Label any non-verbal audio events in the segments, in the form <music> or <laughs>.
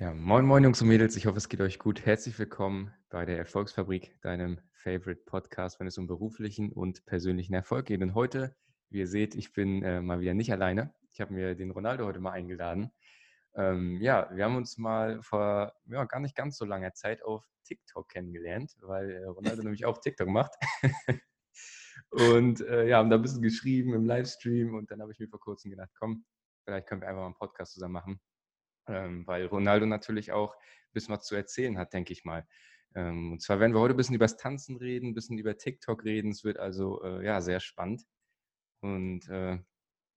Ja, moin, moin, Jungs und Mädels. Ich hoffe, es geht euch gut. Herzlich willkommen bei der Erfolgsfabrik, deinem Favorite Podcast, wenn es um beruflichen und persönlichen Erfolg geht. Und heute, wie ihr seht, ich bin äh, mal wieder nicht alleine. Ich habe mir den Ronaldo heute mal eingeladen. Ähm, ja, wir haben uns mal vor ja, gar nicht ganz so langer Zeit auf TikTok kennengelernt, weil äh, Ronaldo nämlich auch TikTok macht. <laughs> und äh, ja, haben da ein bisschen geschrieben im Livestream und dann habe ich mir vor kurzem gedacht, komm, vielleicht können wir einfach mal einen Podcast zusammen machen ähm, weil Ronaldo natürlich auch ein bisschen was zu erzählen hat, denke ich mal. Ähm, und zwar werden wir heute ein bisschen über das Tanzen reden, ein bisschen über TikTok reden. Es wird also äh, ja sehr spannend. Und äh,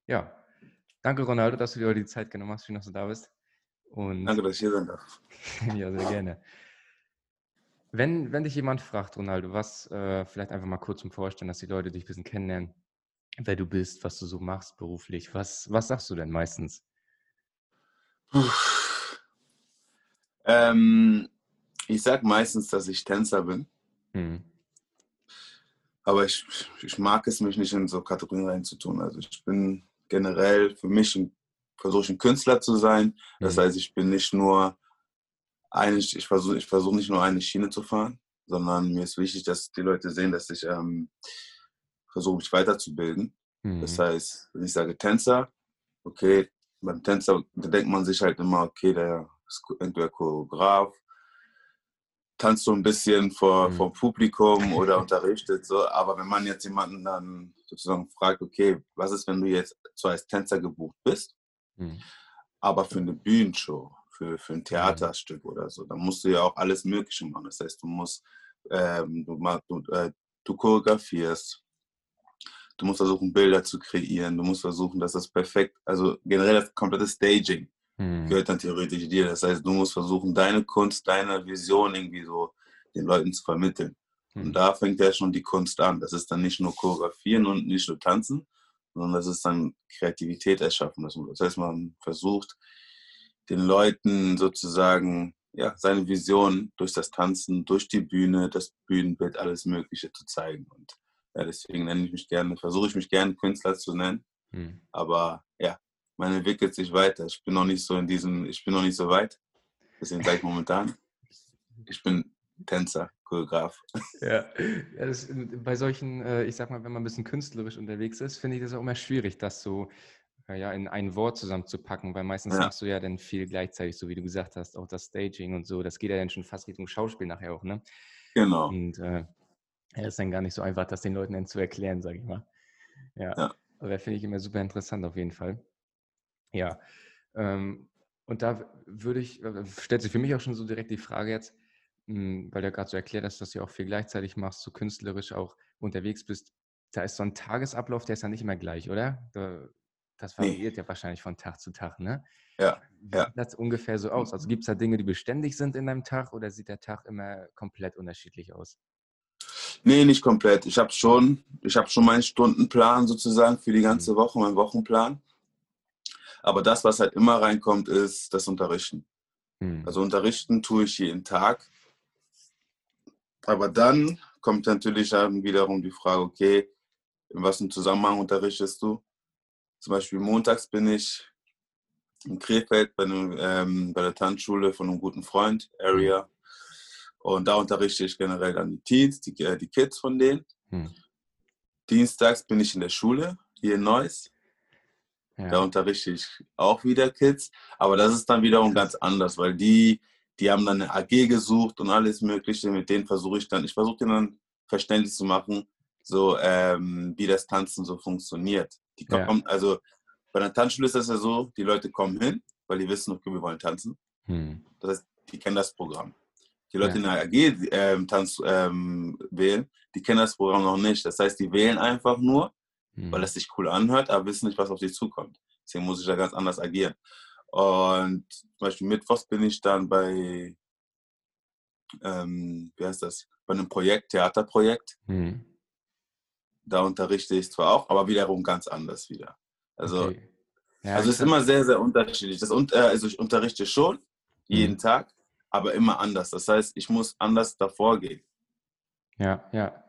ja, danke Ronaldo, dass du dir heute die Zeit genommen hast. Schön, dass du da bist. Und, danke, dass ich hier sein darf. <laughs> ja, sehr gerne. Wenn, wenn dich jemand fragt, Ronaldo, was, äh, vielleicht einfach mal kurz zum Vorstellen, dass die Leute dich ein bisschen kennenlernen, wer du bist, was du so machst beruflich, was, was sagst du denn meistens? Ähm, ich sage meistens, dass ich Tänzer bin. Mhm. Aber ich, ich mag es, mich nicht in so Kategorien reinzutun. Also ich bin generell für mich ein, versuche ein Künstler zu sein. Das mhm. heißt, ich bin nicht nur eine, ich versuche ich versuch nicht nur eine Schiene zu fahren, sondern mir ist wichtig, dass die Leute sehen, dass ich ähm, versuche, mich weiterzubilden. Mhm. Das heißt, wenn ich sage Tänzer, okay, beim Tänzer, denkt man sich halt immer, okay, der ist entweder Choreograf, tanzt so ein bisschen vor, mhm. vor Publikum oder unterrichtet so. Aber wenn man jetzt jemanden dann sozusagen fragt, okay, was ist, wenn du jetzt zwar als Tänzer gebucht bist, mhm. aber für eine Bühnenshow, für, für ein mhm. Theaterstück oder so, dann musst du ja auch alles Mögliche machen. Das heißt, du musst, ähm, du, du, äh, du choreografierst, Du musst versuchen, Bilder zu kreieren. Du musst versuchen, dass das perfekt, also generell das komplette Staging hm. gehört dann theoretisch dir. Das heißt, du musst versuchen, deine Kunst, deine Vision irgendwie so den Leuten zu vermitteln. Hm. Und da fängt ja schon die Kunst an. Das ist dann nicht nur Choreografieren und nicht nur Tanzen, sondern das ist dann Kreativität erschaffen. Das heißt, man versucht, den Leuten sozusagen ja, seine Vision durch das Tanzen, durch die Bühne, das Bühnenbild, alles Mögliche zu zeigen. Und ja, deswegen nenne ich mich gerne, versuche ich mich gerne Künstler zu nennen. Hm. Aber ja, man entwickelt sich weiter. Ich bin noch nicht so in diesem, ich bin noch nicht so weit. Deswegen sage ich momentan, <laughs> ich bin Tänzer, Choreograf. Ja, ja das, bei solchen, äh, ich sag mal, wenn man ein bisschen künstlerisch unterwegs ist, finde ich das auch immer schwierig, das so äh, ja, in ein Wort zusammenzupacken, weil meistens ja. machst du ja dann viel gleichzeitig, so wie du gesagt hast, auch das Staging und so. Das geht ja dann schon fast Richtung Schauspiel nachher auch, ne? Genau. Und äh, ja, ist dann gar nicht so einfach, das den Leuten dann zu erklären, sage ich mal. Ja, ja. aber finde ich immer super interessant auf jeden Fall. Ja, ähm, und da würde ich, stellt sich für mich auch schon so direkt die Frage jetzt, hm, weil du ja gerade so erklärt hast, dass du auch viel gleichzeitig machst, so künstlerisch auch unterwegs bist. Da ist so ein Tagesablauf, der ist ja nicht immer gleich, oder? Das variiert nee. ja wahrscheinlich von Tag zu Tag, ne? Ja. Wie ja. sieht das ungefähr so aus? Also gibt es da Dinge, die beständig sind in deinem Tag oder sieht der Tag immer komplett unterschiedlich aus? Nee, nicht komplett. Ich habe schon, ich habe schon meinen Stundenplan sozusagen für die ganze mhm. Woche, meinen Wochenplan. Aber das, was halt immer reinkommt, ist das Unterrichten. Mhm. Also unterrichten tue ich jeden Tag. Aber dann kommt natürlich dann wiederum die Frage, okay, in was im Zusammenhang unterrichtest du? Zum Beispiel montags bin ich in Krefeld bei, einem, ähm, bei der Tanzschule von einem guten Freund, Area. Und da unterrichte ich generell dann die Teens, die, äh, die Kids von denen. Hm. Dienstags bin ich in der Schule hier in Neuss. Ja. Da unterrichte ich auch wieder Kids. Aber das ist dann wiederum ganz anders, weil die, die haben dann eine AG gesucht und alles Mögliche. Mit denen versuche ich dann, ich versuche denen dann verständlich zu machen, so ähm, wie das Tanzen so funktioniert. Die kommen, ja. also bei der Tanzschule ist das ja so, die Leute kommen hin, weil die wissen, okay, wir wollen tanzen. Hm. Das heißt, die kennen das Programm. Die Leute ja. in der AG ähm, Tanz ähm, wählen, die kennen das Programm noch nicht. Das heißt, die wählen einfach nur, mhm. weil es sich cool anhört, aber wissen nicht, was auf sie zukommt. Deswegen muss ich da ganz anders agieren. Und zum Beispiel Mittwochs bin ich dann bei, ähm, wie heißt das, bei einem Projekt, Theaterprojekt. Mhm. Da unterrichte ich zwar auch, aber wiederum ganz anders wieder. Also, okay. ja, also es ist immer sehr, sehr unterschiedlich. Das, äh, also ich unterrichte schon jeden mhm. Tag, aber immer anders. Das heißt, ich muss anders davor gehen. Ja, ja.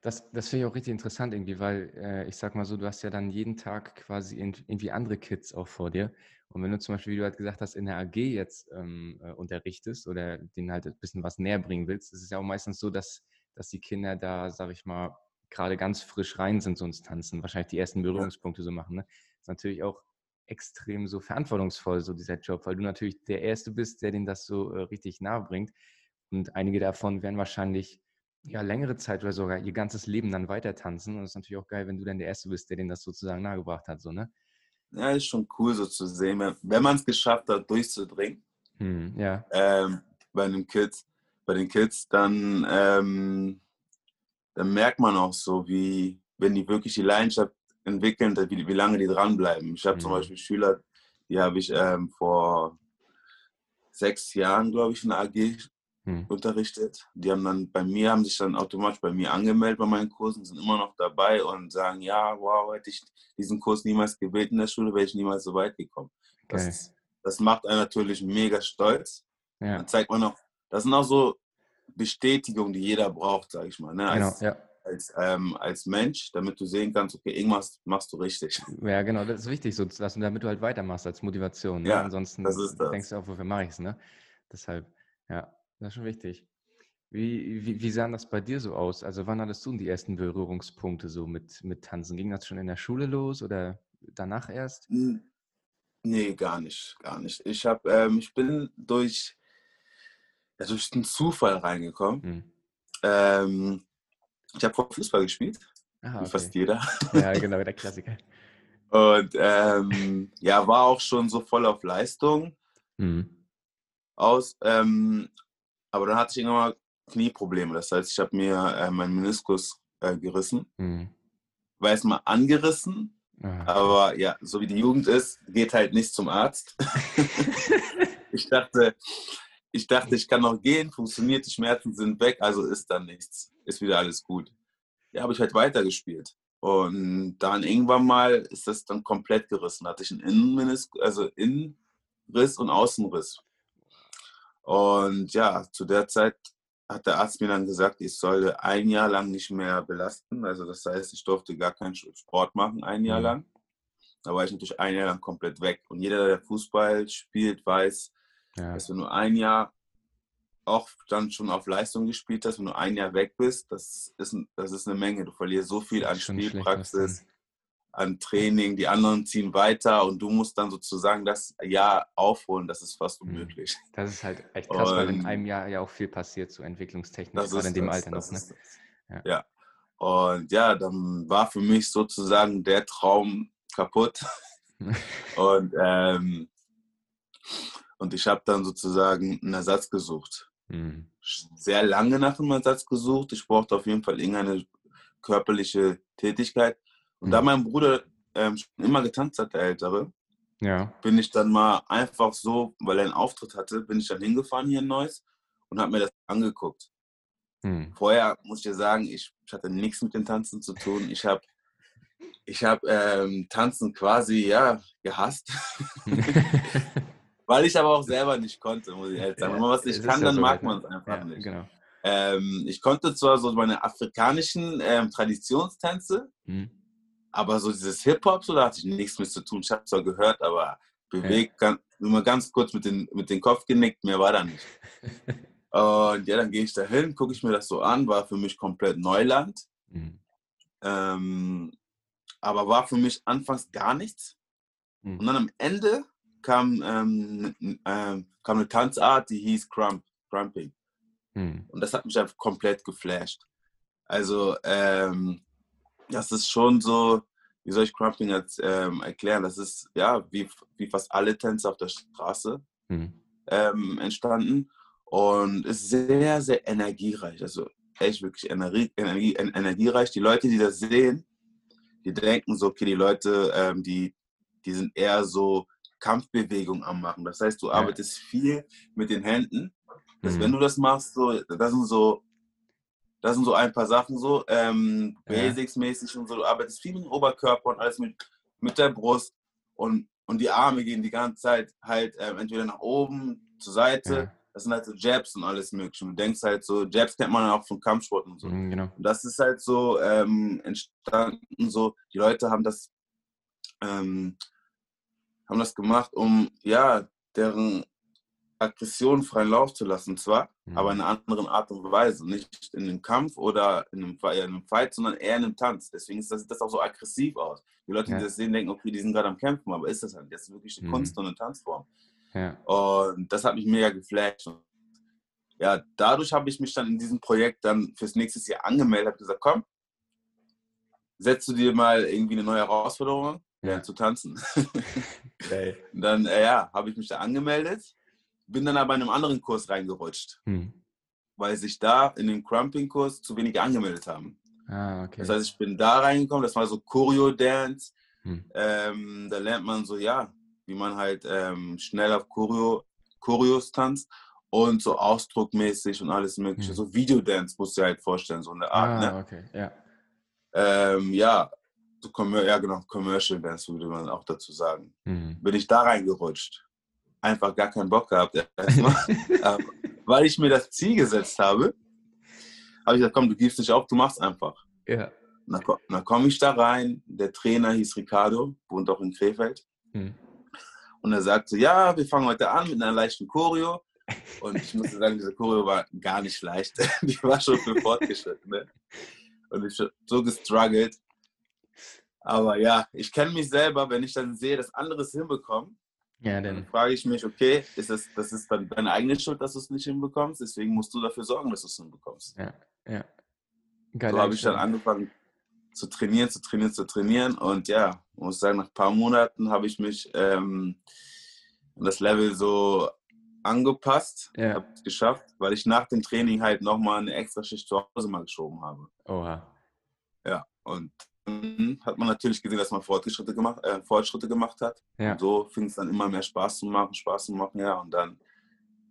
Das, das finde ich auch richtig interessant irgendwie, weil äh, ich sag mal so, du hast ja dann jeden Tag quasi irgendwie andere Kids auch vor dir. Und wenn du zum Beispiel, wie du halt gesagt hast, in der AG jetzt ähm, äh, unterrichtest oder denen halt ein bisschen was näher bringen willst, ist es ja auch meistens so, dass, dass die Kinder da, sag ich mal, gerade ganz frisch rein sind, so ins Tanzen, wahrscheinlich die ersten Berührungspunkte so machen. Ne? Das ist natürlich auch extrem so verantwortungsvoll, so dieser Job, weil du natürlich der Erste bist, der denen das so äh, richtig nahe bringt. Und einige davon werden wahrscheinlich ja, längere Zeit oder sogar ihr ganzes Leben dann weiter tanzen. Und es ist natürlich auch geil, wenn du dann der Erste bist, der denen das sozusagen nahegebracht hat. So, ne? Ja, ist schon cool so zu sehen, wenn man es geschafft hat, durchzudringen. Hm, ja. Ähm, bei den Kids, bei den Kids, dann, ähm, dann merkt man auch so, wie, wenn die wirklich die Leidenschaft entwickeln, wie, wie lange die dranbleiben. Ich habe hm. zum Beispiel Schüler, die habe ich ähm, vor sechs Jahren, glaube ich, in der AG hm. unterrichtet. Die haben dann bei mir, haben sich dann automatisch bei mir angemeldet bei meinen Kursen, sind immer noch dabei und sagen, ja, wow, hätte ich diesen Kurs niemals gewählt in der Schule, wäre ich niemals so weit gekommen. Okay. Das, das macht einen natürlich mega stolz. Ja. Dann zeigt man noch, das sind auch so Bestätigungen, die jeder braucht, sage ich mal. Ne? Als, genau, ja. Als, ähm, als Mensch, damit du sehen kannst, okay, irgendwas machst du richtig. Ja, genau, das ist wichtig, so, damit du halt weitermachst als Motivation. Ne? Ja, Ansonsten denkst du auch, wofür mache ich es, ne? Deshalb, ja. Das ist schon wichtig. Wie, wie, wie sah das bei dir so aus? Also wann hattest du die ersten Berührungspunkte so mit, mit Tanzen? Ging das schon in der Schule los oder danach erst? Nee, gar nicht, gar nicht. Ich, hab, ähm, ich bin durch, ja, durch den Zufall reingekommen. Hm. Ähm, ich habe vor Fußball gespielt, Aha, wie fast jeder. Ja, genau, der Klassiker. <laughs> Und ähm, ja, war auch schon so voll auf Leistung hm. aus. Ähm, aber dann hatte ich irgendwann mal Knieprobleme. Das heißt, ich habe mir äh, meinen Meniskus äh, gerissen. Mhm. War erstmal angerissen, ah. aber ja, so wie die Jugend ist, geht halt nicht zum Arzt. <laughs> ich dachte, ich dachte, ich kann noch gehen, funktioniert, die Schmerzen sind weg, also ist dann nichts. Ist wieder alles gut. Ja, habe ich halt weitergespielt. Und dann irgendwann mal ist das dann komplett gerissen. Da hatte ich einen Innenmeniskus, also Innenriss und Außenriss. Und ja, zu der Zeit hat der Arzt mir dann gesagt, ich sollte ein Jahr lang nicht mehr belasten. Also das heißt, ich durfte gar keinen Sport machen, ein Jahr mhm. lang. Da war ich natürlich ein Jahr lang komplett weg. Und jeder, der Fußball spielt, weiß, ja. dass wenn du ein Jahr auch dann schon auf Leistung gespielt hast, wenn du ein Jahr weg bist, das ist, das ist eine Menge. Du verlierst so viel an Spielpraxis an Training, die anderen ziehen weiter und du musst dann sozusagen das Jahr aufholen, das ist fast mhm. unmöglich. Das ist halt echt krass, und weil in einem Jahr ja auch viel passiert, so entwicklungstechnisch, gerade in dem das, Alter noch. Ne? Ja. ja. Und ja, dann war für mich sozusagen der Traum kaputt. <laughs> und, ähm, und ich habe dann sozusagen einen Ersatz gesucht. Mhm. Sehr lange nach einem Ersatz gesucht. Ich brauchte auf jeden Fall irgendeine körperliche Tätigkeit. Und mhm. da mein Bruder ähm, immer getanzt hat, der Ältere, ja. bin ich dann mal einfach so, weil er einen Auftritt hatte, bin ich dann hingefahren hier in Neuss und habe mir das angeguckt. Mhm. Vorher muss ich dir sagen, ich, ich, hatte nichts mit dem Tanzen zu tun. Ich habe ich hab, ähm, Tanzen quasi ja, gehasst. <laughs> <laughs> <laughs> weil ich aber auch selber nicht konnte, muss ich ehrlich sagen. Wenn man was nicht kann, dann mag man es einfach nicht. Genau. Ähm, ich konnte zwar so meine afrikanischen ähm, Traditionstänze, mhm. Aber so dieses Hip-Hop, so, da hatte ich nichts mit zu tun. Ich habe zwar gehört, aber bewegt, ja. nur mal ganz kurz mit, den, mit dem Kopf genickt, mehr war da nicht. <laughs> Und ja, dann gehe ich da hin, gucke ich mir das so an, war für mich komplett Neuland. Mhm. Ähm, aber war für mich anfangs gar nichts. Mhm. Und dann am Ende kam, ähm, äh, kam eine Tanzart, die hieß Crump, Crumping. Mhm. Und das hat mich einfach komplett geflasht. Also, ähm, das ist schon so, wie soll ich Crumping jetzt ähm, erklären? Das ist ja wie, wie fast alle Tänze auf der Straße mhm. ähm, entstanden und ist sehr, sehr energiereich. Also echt wirklich Energie, Energie, energiereich. Die Leute, die das sehen, die denken so, okay, die Leute, ähm, die, die sind eher so Kampfbewegung am machen. Das heißt, du arbeitest viel mit den Händen. Dass, mhm. Wenn du das machst, so, das sind so das sind so ein paar Sachen so, ähm, Basics-mäßig und so. Du arbeitest viel mit dem Oberkörper und alles mit, mit der Brust und, und die Arme gehen die ganze Zeit halt ähm, entweder nach oben, zur Seite, das sind halt so Jabs und alles mögliche. Du denkst halt so, Jabs kennt man auch vom Kampfsport und so. Mhm, genau. Und das ist halt so ähm, entstanden, so, die Leute haben das, ähm, haben das gemacht, um, ja, deren Aggression freien Lauf zu lassen, zwar, mhm. aber in einer anderen Art und Weise. Nicht in einem Kampf oder in einem, in einem Fight, sondern eher in einem Tanz. Deswegen ist das, das auch so aggressiv aus. Die Leute, die das sehen, denken, okay, die sind gerade am Kämpfen, aber ist das halt. Das ist wirklich eine mhm. Kunst und eine Tanzform. Ja. Und das hat mich mega geflasht. Ja, dadurch habe ich mich dann in diesem Projekt dann fürs nächste Jahr angemeldet, habe gesagt, komm, setzt du dir mal irgendwie eine neue Herausforderung, ja. zu tanzen. <laughs> Okay. dann, äh, ja, habe ich mich da angemeldet bin dann aber in einem anderen Kurs reingerutscht, hm. weil sich da in dem Crumping-Kurs zu wenige angemeldet haben. Ah, okay. Das heißt, ich bin da reingekommen, das war so Choreo-Dance. Hm. Ähm, da lernt man so, ja, wie man halt ähm, schnell auf Choreo, Choreos tanzt und so ausdruckmäßig und alles mögliche. Hm. So Videodance musst du dir halt vorstellen, so eine Art. Ah, ne? okay, ja. Ähm, ja, ja, genau, Commercial Dance würde man auch dazu sagen. Mhm. Bin ich da reingerutscht einfach gar keinen Bock gehabt, erstmal. <laughs> weil ich mir das Ziel gesetzt habe, habe ich gesagt, komm, du gibst nicht auf, du machst einfach. Ja. Dann, dann komme ich da rein, der Trainer hieß Ricardo, wohnt auch in Krefeld. Hm. Und er sagte, ja, wir fangen heute an mit einer leichten Choreo. Und ich muss sagen, diese Choreo war gar nicht leicht. <laughs> Die war schon für Fortgeschrittene. Und ich habe so gestruggelt. Aber ja, ich kenne mich selber, wenn ich dann sehe, dass andere es hinbekommen, ja, dann frage ich mich, okay, ist das, das ist dann deine eigene Schuld, dass du es nicht hinbekommst, deswegen musst du dafür sorgen, dass du es hinbekommst. Ja, ja. Geil, so habe ich dann angefangen zu trainieren, zu trainieren, zu trainieren und ja, muss sagen, nach ein paar Monaten habe ich mich ähm, das Level so angepasst, ja. habe es geschafft, weil ich nach dem Training halt nochmal eine extra Schicht zu Hause mal geschoben habe. Oha. Ja, und hat man natürlich gesehen, dass man Fortschritte gemacht, äh, Fortschritte gemacht hat. Ja. Und so fing es dann immer mehr Spaß zu machen, Spaß zu machen, ja. Und dann,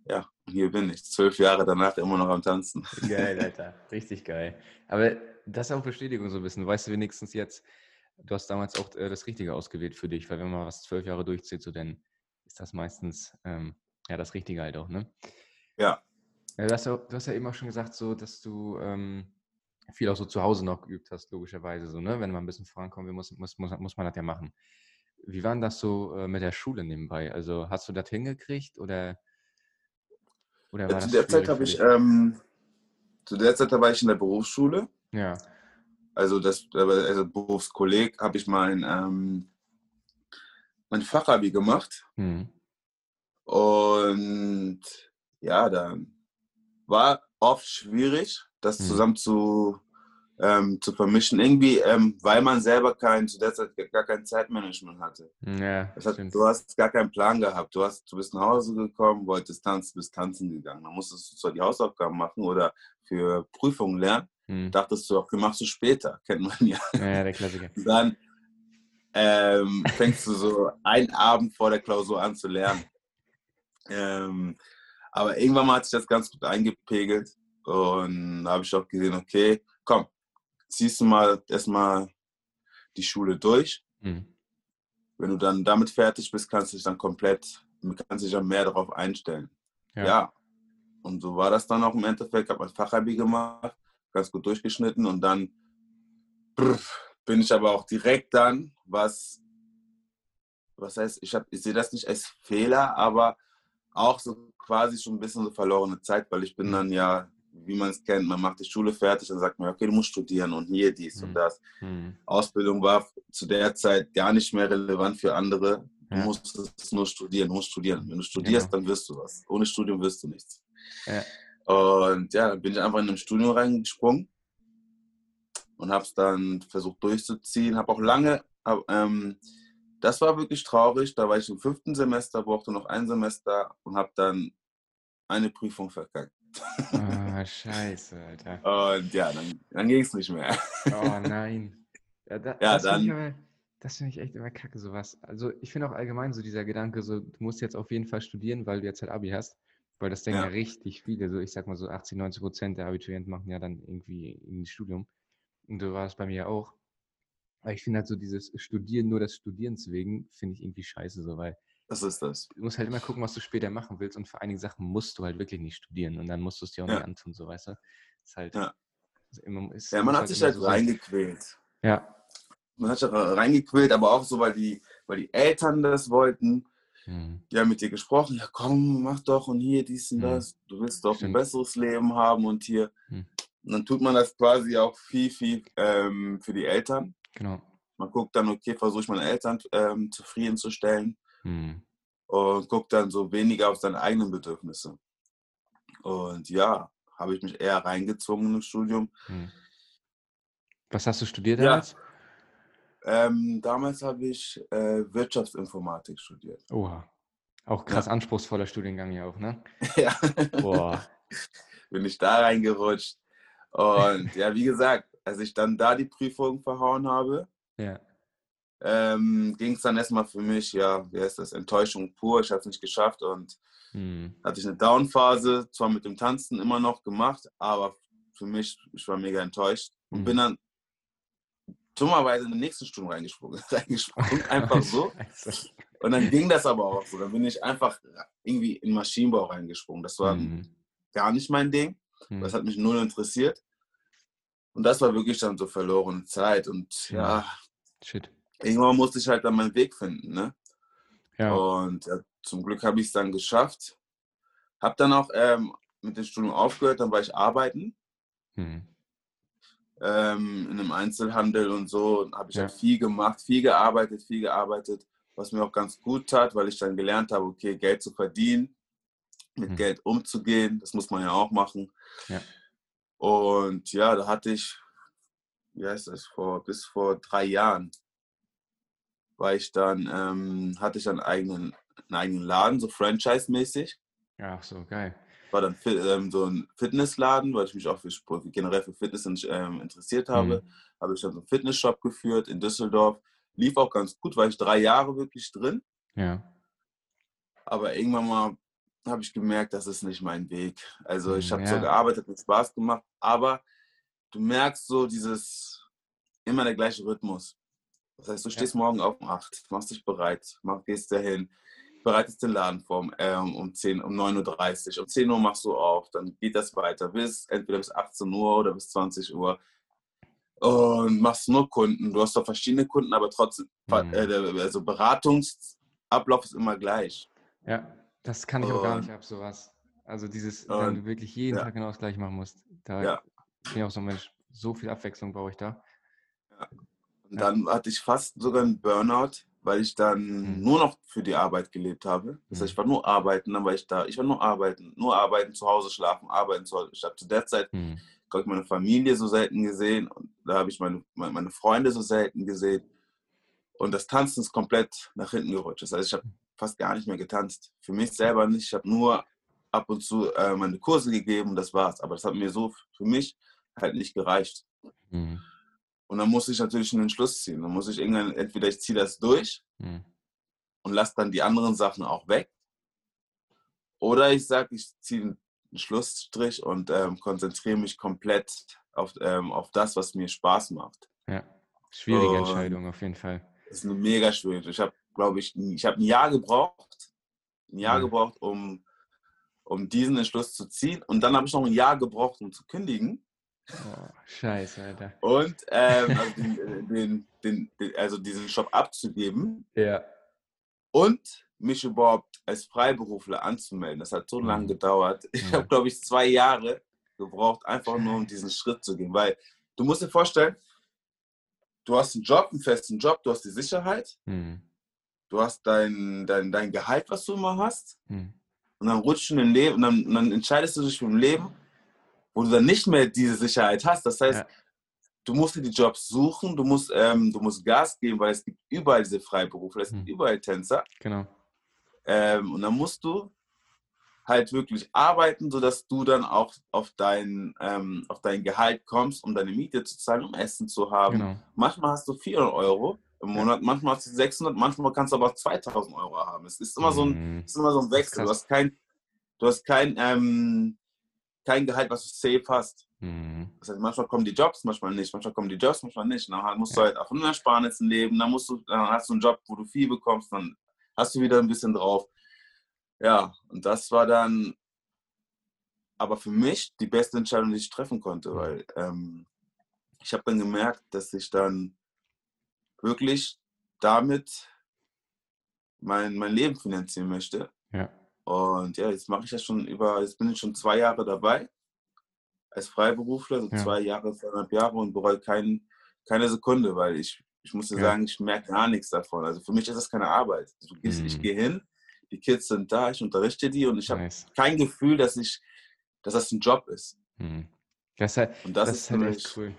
ja, hier bin ich, zwölf Jahre danach immer noch am Tanzen. <laughs> Geil, Alter, richtig geil. Aber das ist auch Bestätigung so ein bisschen. Weißt du wenigstens jetzt, du hast damals auch äh, das Richtige ausgewählt für dich, weil wenn man was zwölf Jahre durchzieht, so dann ist das meistens ähm, ja das Richtige halt auch, ne? Ja. Du hast, ja, du hast ja eben auch schon gesagt, so, dass du ähm, viel auch so zu Hause noch geübt hast, logischerweise. So, ne? Wenn man ein bisschen vorankommen will, muss, muss, muss, muss man das ja machen. Wie war denn das so äh, mit der Schule nebenbei? Also hast du das hingekriegt oder, oder war ja, zu der Zeit habe ich, ähm, zu der Zeit war ich in der Berufsschule. Ja. Also das also Berufskolleg habe ich mein, ähm, mein Fachabi gemacht. Hm. Und ja, dann war oft schwierig, das mhm. zusammen zu, ähm, zu vermischen. Irgendwie, ähm, weil man selber kein, zu der Zeit gar kein Zeitmanagement hatte. Ja, heißt, du hast gar keinen Plan gehabt. Du, hast, du bist nach Hause gekommen, wolltest tanzen, bist tanzen gegangen. Dann musstest du zwar die Hausaufgaben machen oder für Prüfungen lernen. Mhm. Dachtest du, okay, machst du später, <laughs> kennt man ja. Ja, der Klassiker. Dann ähm, fängst du so einen Abend vor der Klausur an zu lernen. Ähm, aber irgendwann mal hat sich das ganz gut eingepegelt. Und da habe ich auch gesehen, okay, komm, ziehst du mal erstmal die Schule durch. Mhm. Wenn du dann damit fertig bist, kannst du dich dann komplett, kannst dich dann mehr darauf einstellen. Ja. ja. Und so war das dann auch im Endeffekt. Ich habe mein Fachabi gemacht, ganz gut durchgeschnitten und dann bin ich aber auch direkt dann, was, was heißt, ich, ich sehe das nicht als Fehler, aber auch so quasi schon ein bisschen so verlorene Zeit, weil ich bin mhm. dann ja wie man es kennt, man macht die Schule fertig, dann sagt man, okay, du musst studieren und hier dies mhm. und das. Mhm. Ausbildung war zu der Zeit gar nicht mehr relevant für andere. Du ja. musst es nur studieren, du musst studieren. Wenn du studierst, genau. dann wirst du was. Ohne Studium wirst du nichts. Ja. Und ja, dann bin ich einfach in ein Studium reingesprungen und habe es dann versucht durchzuziehen. Habe auch lange, hab, ähm, das war wirklich traurig. Da war ich im fünften Semester, brauchte noch ein Semester und habe dann eine Prüfung verkackt. Ah, scheiße, Alter. Und ja, dann, dann ging es nicht mehr. Oh <laughs> nein. Ja, da, ja das dann. Aber, das finde ich echt immer kacke, sowas. Also ich finde auch allgemein so dieser Gedanke, so du musst jetzt auf jeden Fall studieren, weil du jetzt halt Abi hast. Weil das denken ja, ja richtig viele, so ich sag mal so 80, 90 Prozent der Abiturienten machen ja dann irgendwie ein Studium. Und so war es bei mir ja auch. Aber ich finde halt so dieses Studieren nur des Studierens wegen, finde ich irgendwie scheiße so, weil Das ist das. Du musst halt immer gucken, was du später machen willst und für einige Sachen musst du halt wirklich nicht studieren und dann musst du es dir auch ja. nicht antun, so weißt du. Ist halt, ja. Ist immer, ist, ja, man hat halt sich halt so reingequält. Ja. Man hat sich reingequält, aber auch so, weil die, weil die Eltern das wollten. Hm. Die haben mit dir gesprochen, ja komm, mach doch und hier dies und hm. das. Du willst doch Stimmt. ein besseres Leben haben und hier. Hm. Und dann tut man das quasi auch viel, viel ähm, für die Eltern. Genau. Man guckt dann, okay, versuche ich meine Eltern ähm, zufriedenzustellen. Hm. Und guckt dann so weniger auf seine eigenen Bedürfnisse. Und ja, habe ich mich eher reingezwungen im Studium. Hm. Was hast du studiert damals? Ja. Ähm, damals habe ich äh, Wirtschaftsinformatik studiert. Oha. Auch krass ja. anspruchsvoller Studiengang ja auch, ne? <laughs> ja. Boah. <laughs> Bin ich da reingerutscht. Und ja, wie gesagt, als ich dann da die Prüfung verhauen habe, ja. Ähm, ging es dann erstmal für mich, ja, wie heißt das, Enttäuschung pur. Ich habe es nicht geschafft und hm. hatte ich eine Downphase, zwar mit dem Tanzen immer noch gemacht, aber für mich, ich war mega enttäuscht und hm. bin dann dummerweise in den nächsten Stunde reingesprungen. <laughs> reingesprungen <laughs> einfach so. Und dann ging das aber auch so. Dann bin ich einfach irgendwie in Maschinenbau reingesprungen. Das war mhm. gar nicht mein Ding. Mhm. Das hat mich null interessiert. Und das war wirklich dann so verlorene Zeit. Und ja, Shit. Irgendwann musste ich halt dann meinen Weg finden. Ne? Ja. Und ja, zum Glück habe ich es dann geschafft. Habe dann auch ähm, mit dem Studium aufgehört, dann war ich arbeiten. Mhm ähm, in einem Einzelhandel und so. Habe ich halt ja. halt viel gemacht, viel gearbeitet, viel gearbeitet, was mir auch ganz gut tat, weil ich dann gelernt habe, okay, Geld zu verdienen, mit mhm. Geld umzugehen, das muss man ja auch machen. Ja. Und ja, da hatte ich, wie heißt das, vor, bis vor drei Jahren war ich dann, ähm, hatte ich einen eigenen, einen eigenen Laden, so franchise-mäßig. Ja, so geil war dann ähm, so ein Fitnessladen, weil ich mich auch für generell für Fitness ähm, interessiert habe. Mhm. Habe ich dann so einen Fitnessshop geführt in Düsseldorf. Lief auch ganz gut, war ich drei Jahre wirklich drin. Ja. Aber irgendwann mal habe ich gemerkt, das ist nicht mein Weg. Also ich habe ja. so gearbeitet, hat Spaß gemacht, aber du merkst so dieses immer der gleiche Rhythmus. Das heißt, du stehst ja. morgen auf um 8, machst dich bereit, mach, gehst dahin, bereitest den Laden vor ähm, um 10, um 9.30 Uhr. Um 10 Uhr machst du auf, dann geht das weiter bis entweder bis 18 Uhr oder bis 20 Uhr. Und machst nur Kunden. Du hast doch verschiedene Kunden, aber trotzdem, mhm. äh, also Beratungsablauf ist immer gleich. Ja, das kann ich auch gar nicht ab, sowas. Also dieses, wenn du wirklich jeden ja. Tag genau das gleiche machen musst. Da ja. bin ich auch so ein Mensch, so viel Abwechslung brauche ich da. Ja. Und dann hatte ich fast sogar einen Burnout, weil ich dann mhm. nur noch für die Arbeit gelebt habe. Das heißt, ich mhm. war nur arbeiten, dann war ich da. Ich war nur arbeiten, nur arbeiten, zu Hause schlafen, arbeiten zu Hause. Ich habe zu der Zeit, mhm. glaube ich, meine Familie so selten gesehen und da habe ich meine, meine Freunde so selten gesehen. Und das Tanzen ist komplett nach hinten gerutscht. Das heißt, ich habe fast gar nicht mehr getanzt. Für mich selber nicht. Ich habe nur ab und zu äh, meine Kurse gegeben und das war's. Aber das hat mir so für mich halt nicht gereicht. Mhm. Und dann muss ich natürlich einen Entschluss ziehen. Dann muss ich irgendwann, entweder ich ziehe das durch hm. und lasse dann die anderen Sachen auch weg. Oder ich sage, ich ziehe einen Schlussstrich und ähm, konzentriere mich komplett auf, ähm, auf das, was mir Spaß macht. Ja, schwierige und Entscheidung auf jeden Fall. Das ist eine mega schwierige. Ich habe, glaube ich, ich habe ein Jahr gebraucht, ein Jahr mhm. gebraucht, um, um diesen Entschluss zu ziehen. Und dann habe ich noch ein Jahr gebraucht, um zu kündigen. Oh, scheiße, Alter. Und ähm, also, den, den, den, also diesen Shop abzugeben. Ja. Und mich überhaupt als Freiberufler anzumelden. Das hat so mhm. lange gedauert. Ich mhm. habe, glaube ich, zwei Jahre gebraucht, einfach nur um <laughs> diesen Schritt zu gehen. Weil du musst dir vorstellen, du hast einen Job, einen festen Job, du hast die Sicherheit, mhm. du hast dein, dein, dein Gehalt, was du immer hast. Mhm. Und dann rutschst du in den Leben und dann, und dann entscheidest du dich für ein Leben wo du dann nicht mehr diese Sicherheit hast. Das heißt, ja. du musst dir die Jobs suchen, du musst, ähm, du musst Gas geben, weil es gibt überall diese Freiberufler, es gibt hm. überall Tänzer. Genau. Ähm, und dann musst du halt wirklich arbeiten, sodass du dann auch auf dein, ähm, auf dein Gehalt kommst, um deine Miete zu zahlen, um Essen zu haben. Genau. Manchmal hast du 400 Euro im Monat, ja. manchmal hast du 600, manchmal kannst du aber auch 2000 Euro haben. Es ist immer so ein, mhm. ist immer so ein Wechsel. Du hast kein, du hast kein, ähm, kein Gehalt, was du safe hast. Mhm. Das heißt, manchmal kommen die Jobs, manchmal nicht. Manchmal kommen die Jobs, manchmal nicht. Dann musst du halt auch von Ersparnissen leben. Dann, musst du, dann hast du einen Job, wo du viel bekommst. Dann hast du wieder ein bisschen drauf. Ja, und das war dann aber für mich die beste Entscheidung, die ich treffen konnte, weil ähm, ich habe dann gemerkt, dass ich dann wirklich damit mein, mein Leben finanzieren möchte. Ja. Und ja, jetzt mache ich das schon über, jetzt bin ich schon zwei Jahre dabei als Freiberufler, so ja. zwei Jahre, zweieinhalb Jahre und bereue kein, keine Sekunde, weil ich, ich muss dir ja. sagen, ich merke gar nichts davon. Also für mich ist das keine Arbeit. Gehst, mhm. Ich gehe hin, die Kids sind da, ich unterrichte die und ich nice. habe kein Gefühl, dass ich, dass das ein Job ist. Mhm. Das, halt, und das, das ist halt echt cool.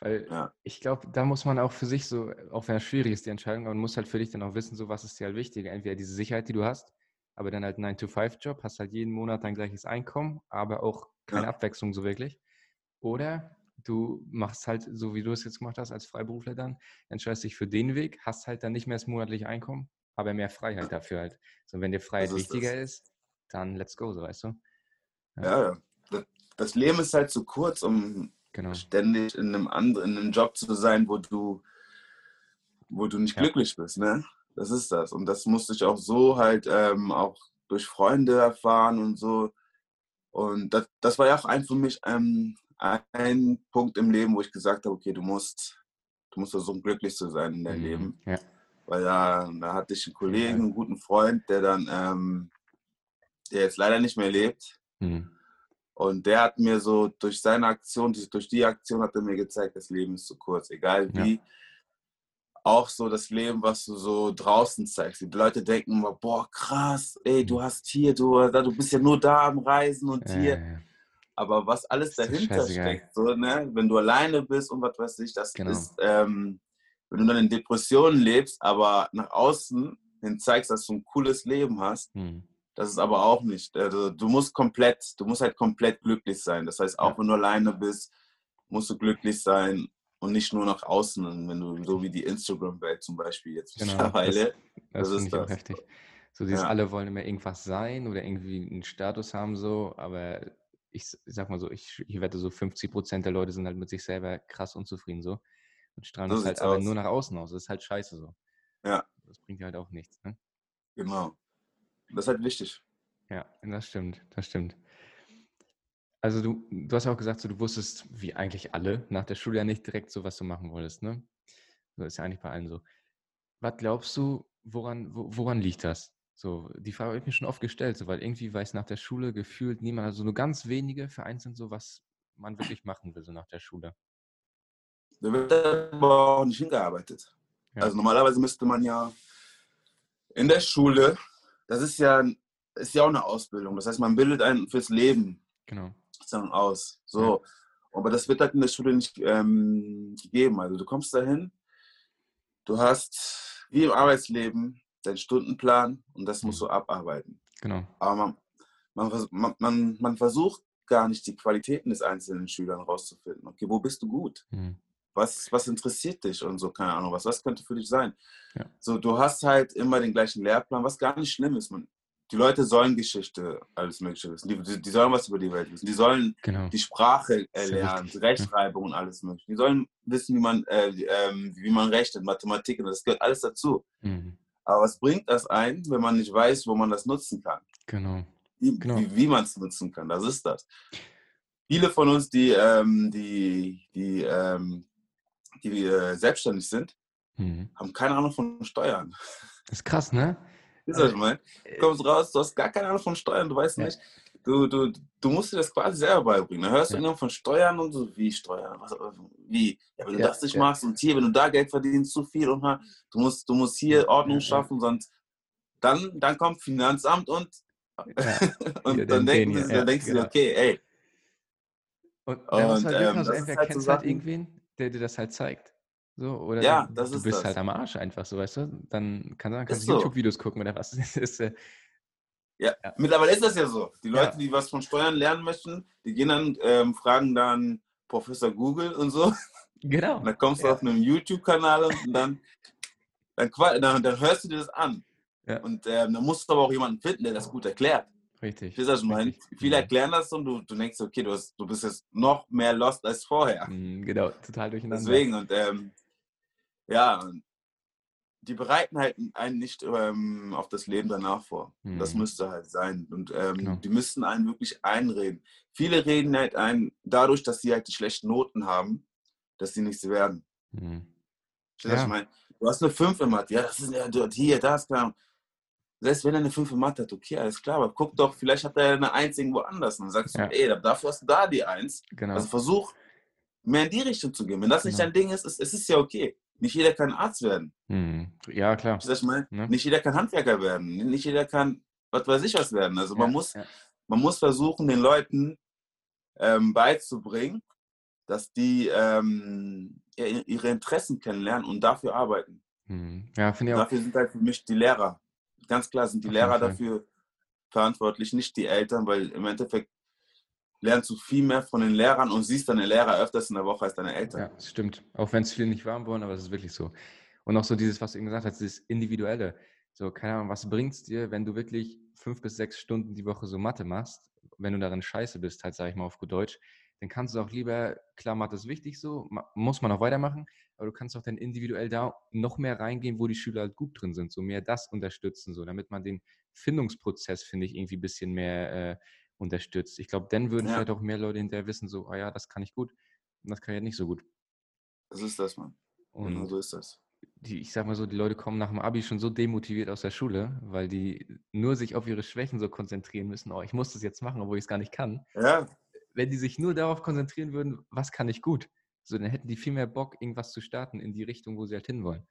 Weil ja. ich glaube, da muss man auch für sich so, auch wenn es schwierig ist, die Entscheidung, man muss halt für dich dann auch wissen, so was ist dir halt wichtiger. Entweder diese Sicherheit, die du hast, aber dann halt 9-to-5-Job, hast halt jeden Monat dein gleiches Einkommen, aber auch keine ja. Abwechslung so wirklich. Oder du machst halt, so wie du es jetzt gemacht hast als Freiberufler dann, entscheidest dich für den Weg, hast halt dann nicht mehr das monatliche Einkommen, aber mehr Freiheit dafür halt. So, wenn dir Freiheit ist wichtiger das. ist, dann let's go, so weißt du. Ja, ja. Das Leben ist halt zu kurz, um genau. ständig in einem anderen, in einem Job zu sein, wo du, wo du nicht ja. glücklich bist, ne? Das ist das. Und das musste ich auch so halt ähm, auch durch Freunde erfahren und so. Und das, das war ja auch ein für mich ähm, ein Punkt im Leben, wo ich gesagt habe, okay, du musst, du musst versuchen, glücklich zu sein in deinem mhm. Leben. Ja. Weil da, da hatte ich einen Kollegen, einen guten Freund, der dann, ähm, der jetzt leider nicht mehr lebt. Mhm. Und der hat mir so durch seine Aktion, durch die Aktion hat er mir gezeigt, das Leben ist zu kurz. Egal wie, ja. Auch so das Leben, was du so draußen zeigst. Die Leute denken immer, boah, krass, ey, du mhm. hast hier, du, du bist ja nur da am Reisen und hier. Ja, Aber was alles dahinter steckt, so, ne? wenn du alleine bist und was weiß ich, das genau. ist, ähm, wenn du dann in Depressionen lebst, aber nach außen hin zeigst, dass du ein cooles Leben hast, hm. Das ist aber auch nicht. Also du musst komplett, du musst halt komplett glücklich sein. Das heißt, auch ja. wenn du alleine bist, musst du glücklich sein und nicht nur nach außen, wenn du so wie die Instagram-Welt zum Beispiel jetzt genau, mittlerweile. Das, das, das ist das. heftig. So dieses ja. alle wollen immer irgendwas sein oder irgendwie einen Status haben so, aber ich, ich sag mal so, ich, ich wette so 50 Prozent der Leute sind halt mit sich selber krass unzufrieden so und strahlen das halt aber nur nach außen aus. Das ist halt scheiße so. Ja. Das bringt ja halt auch nichts. Ne? Genau. Das ist halt wichtig. Ja, das stimmt, das stimmt. Also du, du hast ja auch gesagt, so, du wusstest, wie eigentlich alle, nach der Schule ja nicht direkt so, was du machen wolltest, ne? Das ist ja eigentlich bei allen so. Was glaubst du, woran, woran liegt das? So, die Frage habe ich mir schon oft gestellt, so, weil irgendwie weiß nach der Schule gefühlt niemand, also nur ganz wenige vereinzelt so, was man wirklich machen will, so nach der Schule. Da wird aber auch nicht hingearbeitet. Ja. Also normalerweise müsste man ja in der Schule das ist ja, ist ja auch eine Ausbildung. Das heißt, man bildet einen fürs Leben genau. Aus. So. Aber das wird halt in der Schule nicht ähm, gegeben. Also du kommst dahin, du hast wie im Arbeitsleben deinen Stundenplan und das musst mhm. du abarbeiten. Genau. Aber man, man, man, man, versucht gar nicht die Qualitäten des einzelnen Schülern rauszufinden. Okay, wo bist du gut? Mhm was, was interessiert dich und so, keine Ahnung, was, was könnte für dich sein? Ja. So, du hast halt immer den gleichen Lehrplan, was gar nicht schlimm ist. Man, die Leute sollen Geschichte, alles Mögliche wissen. Die, die, sollen was über die Welt wissen. Die sollen genau. die Sprache erlernen, die Rechtschreibung und alles Mögliche. Die sollen wissen, wie man, äh, äh, wie man rechnet, Mathematik und das gehört alles dazu. Mhm. Aber was bringt das ein, wenn man nicht weiß, wo man das nutzen kann? Genau. Wie, genau. wie, wie man es nutzen kann, das ist das. Viele von uns, die, ähm, die, die ähm, die äh, selbstständig sind, mhm. haben keine Ahnung von Steuern. Das ist krass, ne? Ist das, meine? Du äh, kommst raus, du hast gar keine Ahnung von Steuern, du weißt ja. nicht. Du, du, du musst dir das quasi selber beibringen. Dann hörst du ja. irgendwann von Steuern und so, wie Steuern? Was, wie? Ja, wenn du ja, das nicht machst und hier, wenn du da Geld verdienst, zu viel und du musst, du musst hier Ordnung schaffen, sonst dann, dann kommt Finanzamt und, <laughs> und dann, denken, den, dann denkst du dir, okay, ey. Und, und halt ähm, also entweder halt so halt irgendwen, der dir das halt zeigt. So, oder ja, du, das du ist bist das. halt am Arsch einfach, so weißt du? Dann kann, dann kannst du so. YouTube-Videos gucken oder was. <laughs> Das ist, äh, ja. ja. mittlerweile ist das ja so. Die Leute, ja. die was von Steuern lernen möchten, die gehen dann, ähm, fragen dann Professor Google und so. Genau. Und dann kommst du ja. auf einen YouTube-Kanal und dann, dann, dann, dann, hörst du dir das an. Und ähm, dann musst du aber auch jemanden finden, der das gut erklärt. Richtig. Das ist mein, viele erklären das und du, du denkst, okay, du, hast, du bist jetzt noch mehr lost als vorher. Mhm, genau, total durcheinander. Deswegen und ähm, ja, die bereiten halt einen nicht ähm, auf das Leben danach vor. Mhm. Das müsste halt sein. Und ähm, genau. die müssten einen wirklich einreden. Viele reden halt ein, dadurch, dass sie halt die schlechten Noten haben, dass sie nichts werden. Mhm. Ja. Ich meine, du hast eine 5 im Mathe, ja, das ist ja dort, hier, das, klar. Selbst wenn er eine 5 im Mathe hat, okay, alles klar, aber guck doch, vielleicht hat er eine 1 irgendwo anders. Und dann sagst ja. du, ey, dafür hast du da die 1. Genau. Also versuch, mehr in die Richtung zu gehen. Wenn das nicht genau. dein Ding ist, ist, ist es ja okay. Nicht jeder kann Arzt werden. Hm. Ja, klar. Ich meine? Ne? Nicht jeder kann Handwerker werden. Nicht jeder kann, was weiß ich was werden. Also man, ja, muss, ja. man muss versuchen, den Leuten ähm, beizubringen, dass die ähm, ihre Interessen kennenlernen und dafür arbeiten. Hm. Ja, finde ich auch. Dafür sind halt für mich die Lehrer. Ganz klar sind die Lehrer dafür verantwortlich, nicht die Eltern, weil im Endeffekt lernst du viel mehr von den Lehrern und siehst deine Lehrer öfters in der Woche als deine Eltern. Ja, stimmt. Auch wenn es viele nicht warm wollen, aber es ist wirklich so. Und auch so dieses, was du eben gesagt hast, dieses Individuelle. So, keine Ahnung, was bringt es dir, wenn du wirklich fünf bis sechs Stunden die Woche so Mathe machst, wenn du darin scheiße bist, halt, sage ich mal auf gut Deutsch, dann kannst du auch lieber, klar, Mathe ist wichtig so, muss man auch weitermachen, aber du kannst auch dann individuell da noch mehr reingehen, wo die Schüler halt gut drin sind, so mehr das unterstützen, so, damit man den Findungsprozess, finde ich, irgendwie ein bisschen mehr äh, unterstützt. Ich glaube, dann würden ja. vielleicht auch mehr Leute hinterher wissen, so, oh ja, das kann ich gut und das kann ich halt nicht so gut. Das ist das, Mann. Und genau so ist das. Die, ich sag mal so, die Leute kommen nach dem Abi schon so demotiviert aus der Schule, weil die nur sich auf ihre Schwächen so konzentrieren müssen. Oh, ich muss das jetzt machen, obwohl ich es gar nicht kann. Ja. Wenn die sich nur darauf konzentrieren würden, was kann ich gut, so dann hätten die viel mehr Bock, irgendwas zu starten in die Richtung, wo sie halt hinwollen.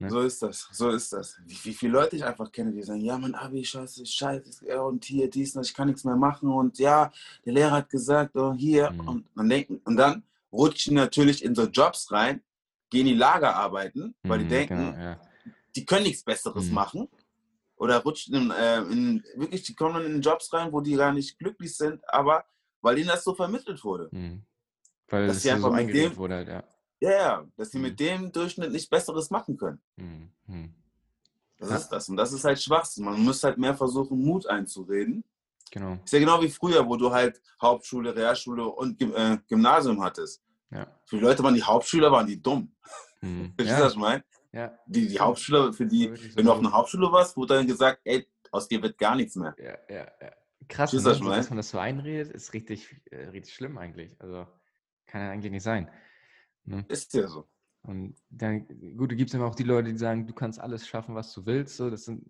Ne? So ist das, so ist das. Wie, wie viele Leute ich einfach kenne, die sagen, ja, mein Abi, scheiße, scheiße, ja, und hier, dies, das, ich kann nichts mehr machen und ja, der Lehrer hat gesagt, oh, hier, mhm. und, dann denken, und dann rutschen natürlich in so Jobs rein, gehen die Lager arbeiten, weil mhm, die denken, genau, ja. die können nichts Besseres mhm. machen. Oder rutschen in, äh, in, wirklich, die kommen in Jobs rein, wo die gar nicht glücklich sind, aber weil ihnen das so vermittelt wurde. Mhm. Weil es sie einfach so mit dem, wurde halt, ja ja, ja, dass sie mhm. mit dem Durchschnitt nichts Besseres machen können. Mhm. Das ja. ist das. Und das ist halt Schwachsinn. Man muss halt mehr versuchen, Mut einzureden. Genau. Ist ja genau wie früher, wo du halt Hauptschule, Realschule und äh, Gymnasium hattest. Ja. Für die Leute waren die Hauptschüler, waren die dumm. Mhm. <laughs> Verstehst du, ja. was ich meine? Ja. Die, die Hauptschüler, für die, so wenn du auf einer Hauptschule warst, wurde dann gesagt, ey, aus dir wird gar nichts mehr. Ja, ja, ja. Krass, ne? das, dass man das so einredet, ist richtig, äh, richtig schlimm eigentlich. Also kann ja eigentlich nicht sein. Ne? Ist ja so. Und dann, gut, gibt es immer auch die Leute, die sagen, du kannst alles schaffen, was du willst. So, das sind,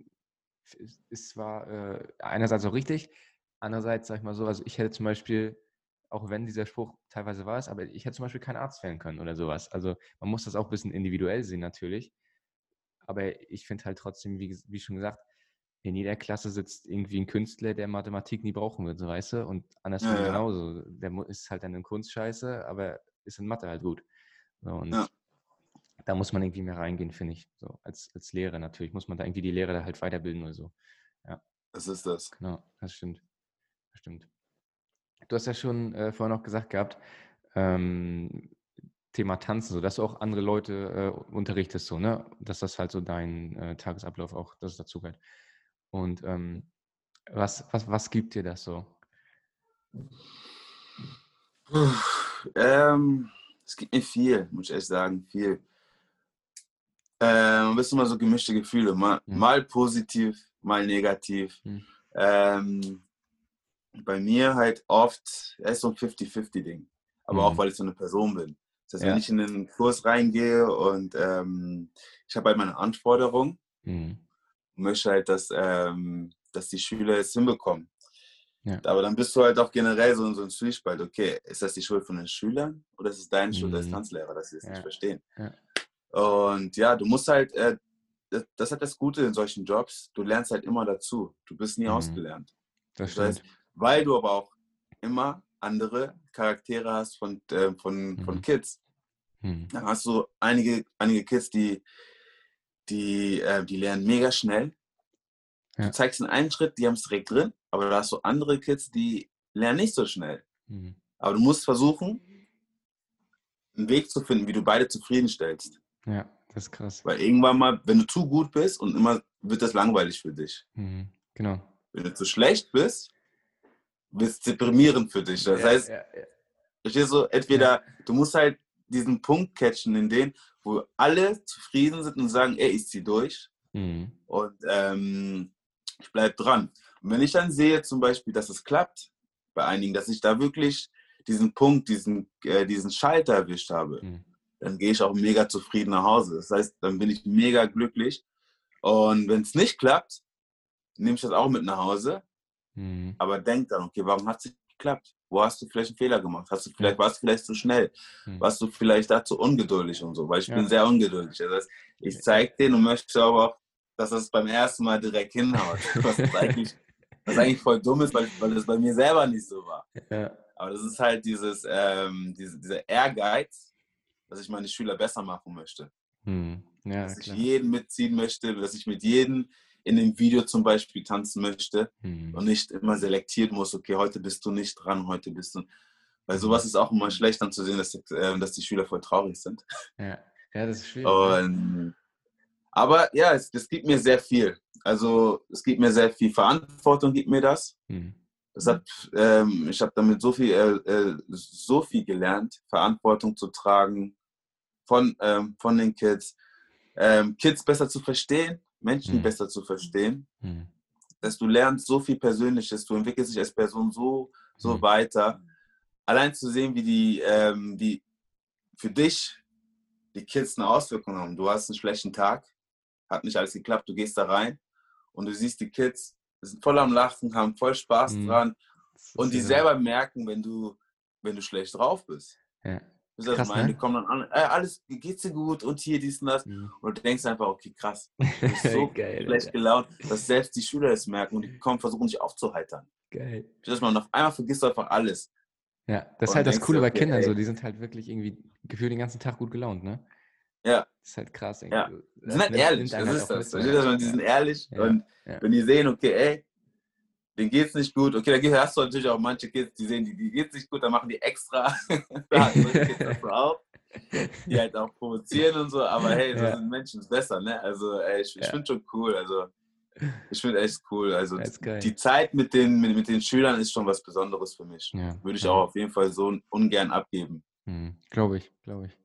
ist zwar äh, einerseits auch richtig, andererseits, sag ich mal so, also ich hätte zum Beispiel, auch wenn dieser Spruch teilweise war es, aber ich hätte zum Beispiel keinen Arzt werden können oder sowas. Also man muss das auch ein bisschen individuell sehen natürlich. Aber ich finde halt trotzdem, wie, wie schon gesagt, in jeder Klasse sitzt irgendwie ein Künstler, der Mathematik nie brauchen wird, so weißt du? Und andersrum ja, ja. genauso. Der ist halt dann in Kunst scheiße, aber ist in Mathe halt gut. So, und ja. da muss man irgendwie mehr reingehen, finde ich. So, als, als Lehrer natürlich muss man da irgendwie die Lehrer da halt weiterbilden oder so. Ja. Das ist das. Genau, das stimmt. Das stimmt. Du hast ja schon äh, vorhin noch gesagt gehabt, ähm, Thema Tanzen, so dass du auch andere Leute äh, unterrichtest, so, ne? Dass das halt so dein äh, Tagesablauf auch, dass es dazu gehört. Und ähm, was, was, was gibt dir das so? Ähm, es gibt mir viel, muss ich echt sagen, viel. Ähm, bist immer so gemischte Gefühle, mal, mhm. mal positiv, mal negativ. Mhm. Ähm, bei mir halt oft, es ist so ein 50-50-Ding. Aber mhm. auch, weil ich so eine Person bin. Das heißt, ja. wenn ich in den Kurs reingehe und ähm, ich habe halt meine Anforderung, mhm. möchte halt, dass, ähm, dass die Schüler es hinbekommen. Ja. Aber dann bist du halt auch generell so in so einem Zwiespalt. Okay, ist das die Schuld von den Schülern oder ist es deine Schuld als mhm. Tanzlehrer, dass sie es ja. nicht verstehen? Ja. Und ja, du musst halt, äh, das, das hat das Gute in solchen Jobs, du lernst halt immer dazu. Du bist nie mhm. ausgelernt. Das, das heißt, weil du aber auch immer andere Charaktere hast von, äh, von, mhm. von Kids. Mhm. Dann hast du einige, einige Kids, die, die, äh, die lernen mega schnell. Du zeigst in einen Schritt, die haben es direkt drin aber da hast du andere Kids, die lernen nicht so schnell. Mhm. Aber du musst versuchen, einen Weg zu finden, wie du beide zufriedenstellst. Ja, das ist krass. Weil irgendwann mal, wenn du zu gut bist und immer wird das langweilig für dich. Mhm. Genau. Wenn du zu schlecht bist, wird es deprimierend für dich. Das ja, heißt, ja, ja. verstehst du, entweder du musst halt diesen Punkt catchen, in den, wo alle zufrieden sind und sagen, ey, ich zieh durch. Mhm. Und ähm, ich bleibe dran. Und wenn ich dann sehe zum Beispiel, dass es klappt bei einigen, dass ich da wirklich diesen Punkt, diesen, äh, diesen Schalter erwischt habe, mhm. dann gehe ich auch mega zufrieden nach Hause. Das heißt, dann bin ich mega glücklich. Und wenn es nicht klappt, nehme ich das auch mit nach Hause. Mhm. Aber denk dann, okay, warum hat es nicht geklappt? Wo hast du vielleicht einen Fehler gemacht? Hast du vielleicht, warst du vielleicht zu schnell? Mhm. Warst du vielleicht dazu ungeduldig und so? Weil ich ja. bin sehr ungeduldig. Das heißt, ich zeige den und möchte aber auch, dass das beim ersten Mal direkt hinhaut. <laughs> Was eigentlich, was eigentlich voll dumm ist, weil, weil das bei mir selber nicht so war. Ja. Aber das ist halt dieses, ähm, diese, dieser Ehrgeiz, dass ich meine Schüler besser machen möchte. Hm. Ja, dass klar. ich jeden mitziehen möchte, dass ich mit jedem in dem Video zum Beispiel tanzen möchte hm. und nicht immer selektieren muss, okay, heute bist du nicht dran, heute bist du. Weil hm. sowas ist auch immer schlecht dann zu sehen, dass, äh, dass die Schüler voll traurig sind. Ja, ja das ist schwierig. Und, aber ja, es, das gibt mir sehr viel. Also es gibt mir sehr viel Verantwortung, gibt mir das. Hm. das hat, ähm, ich habe damit so viel, äh, äh, so viel gelernt, Verantwortung zu tragen von, ähm, von den Kids, ähm, Kids besser zu verstehen, Menschen mhm. besser zu verstehen, mhm. dass du lernst so viel Persönliches, du entwickelst dich als Person so, so mhm. weiter. Allein zu sehen, wie die, ähm, die für dich die Kids eine Auswirkung haben. Du hast einen schlechten Tag, hat nicht alles geklappt, du gehst da rein und du siehst die Kids, sind voll am Lachen, haben voll Spaß mhm. dran und die selber merken, wenn du, wenn du schlecht drauf bist. Ja. Das krass, meine, ne? die kommen dann an, äh, alles, geht's dir gut und hier dies und das. Mhm. Und du denkst einfach, okay, krass. <laughs> Du bist so Geil, schlecht Alter. gelaunt, dass selbst die Schüler es merken und die kommen, versuchen sich aufzuheitern. Geil. Dass man auf einmal vergisst du einfach alles. Ja, das ist halt das Coole okay, bei Kindern ey. so, die sind halt wirklich irgendwie gefühlt den ganzen Tag gut gelaunt, ne? Ja. Das ist halt krass. Irgendwie. Ja. Die sind halt ehrlich, das halt ist das. Mit, das die sind ehrlich ja. und ja. wenn die sehen, okay, ey, denen geht es nicht gut. Okay, da hast du natürlich auch manche Kids, die sehen, die, die geht es nicht gut, dann machen die extra. <laughs> da auch, die halt auch provozieren und so, aber hey, so ja. sind Menschen besser, ne? Also ey, ich, ich ja. finde schon cool. Also ich finde echt cool. Also die Zeit mit den, mit, mit, den Schülern ist schon was Besonderes für mich. Ja. Würde ich auch auf jeden Fall so ungern abgeben. Mhm. Glaube ich, glaube ich.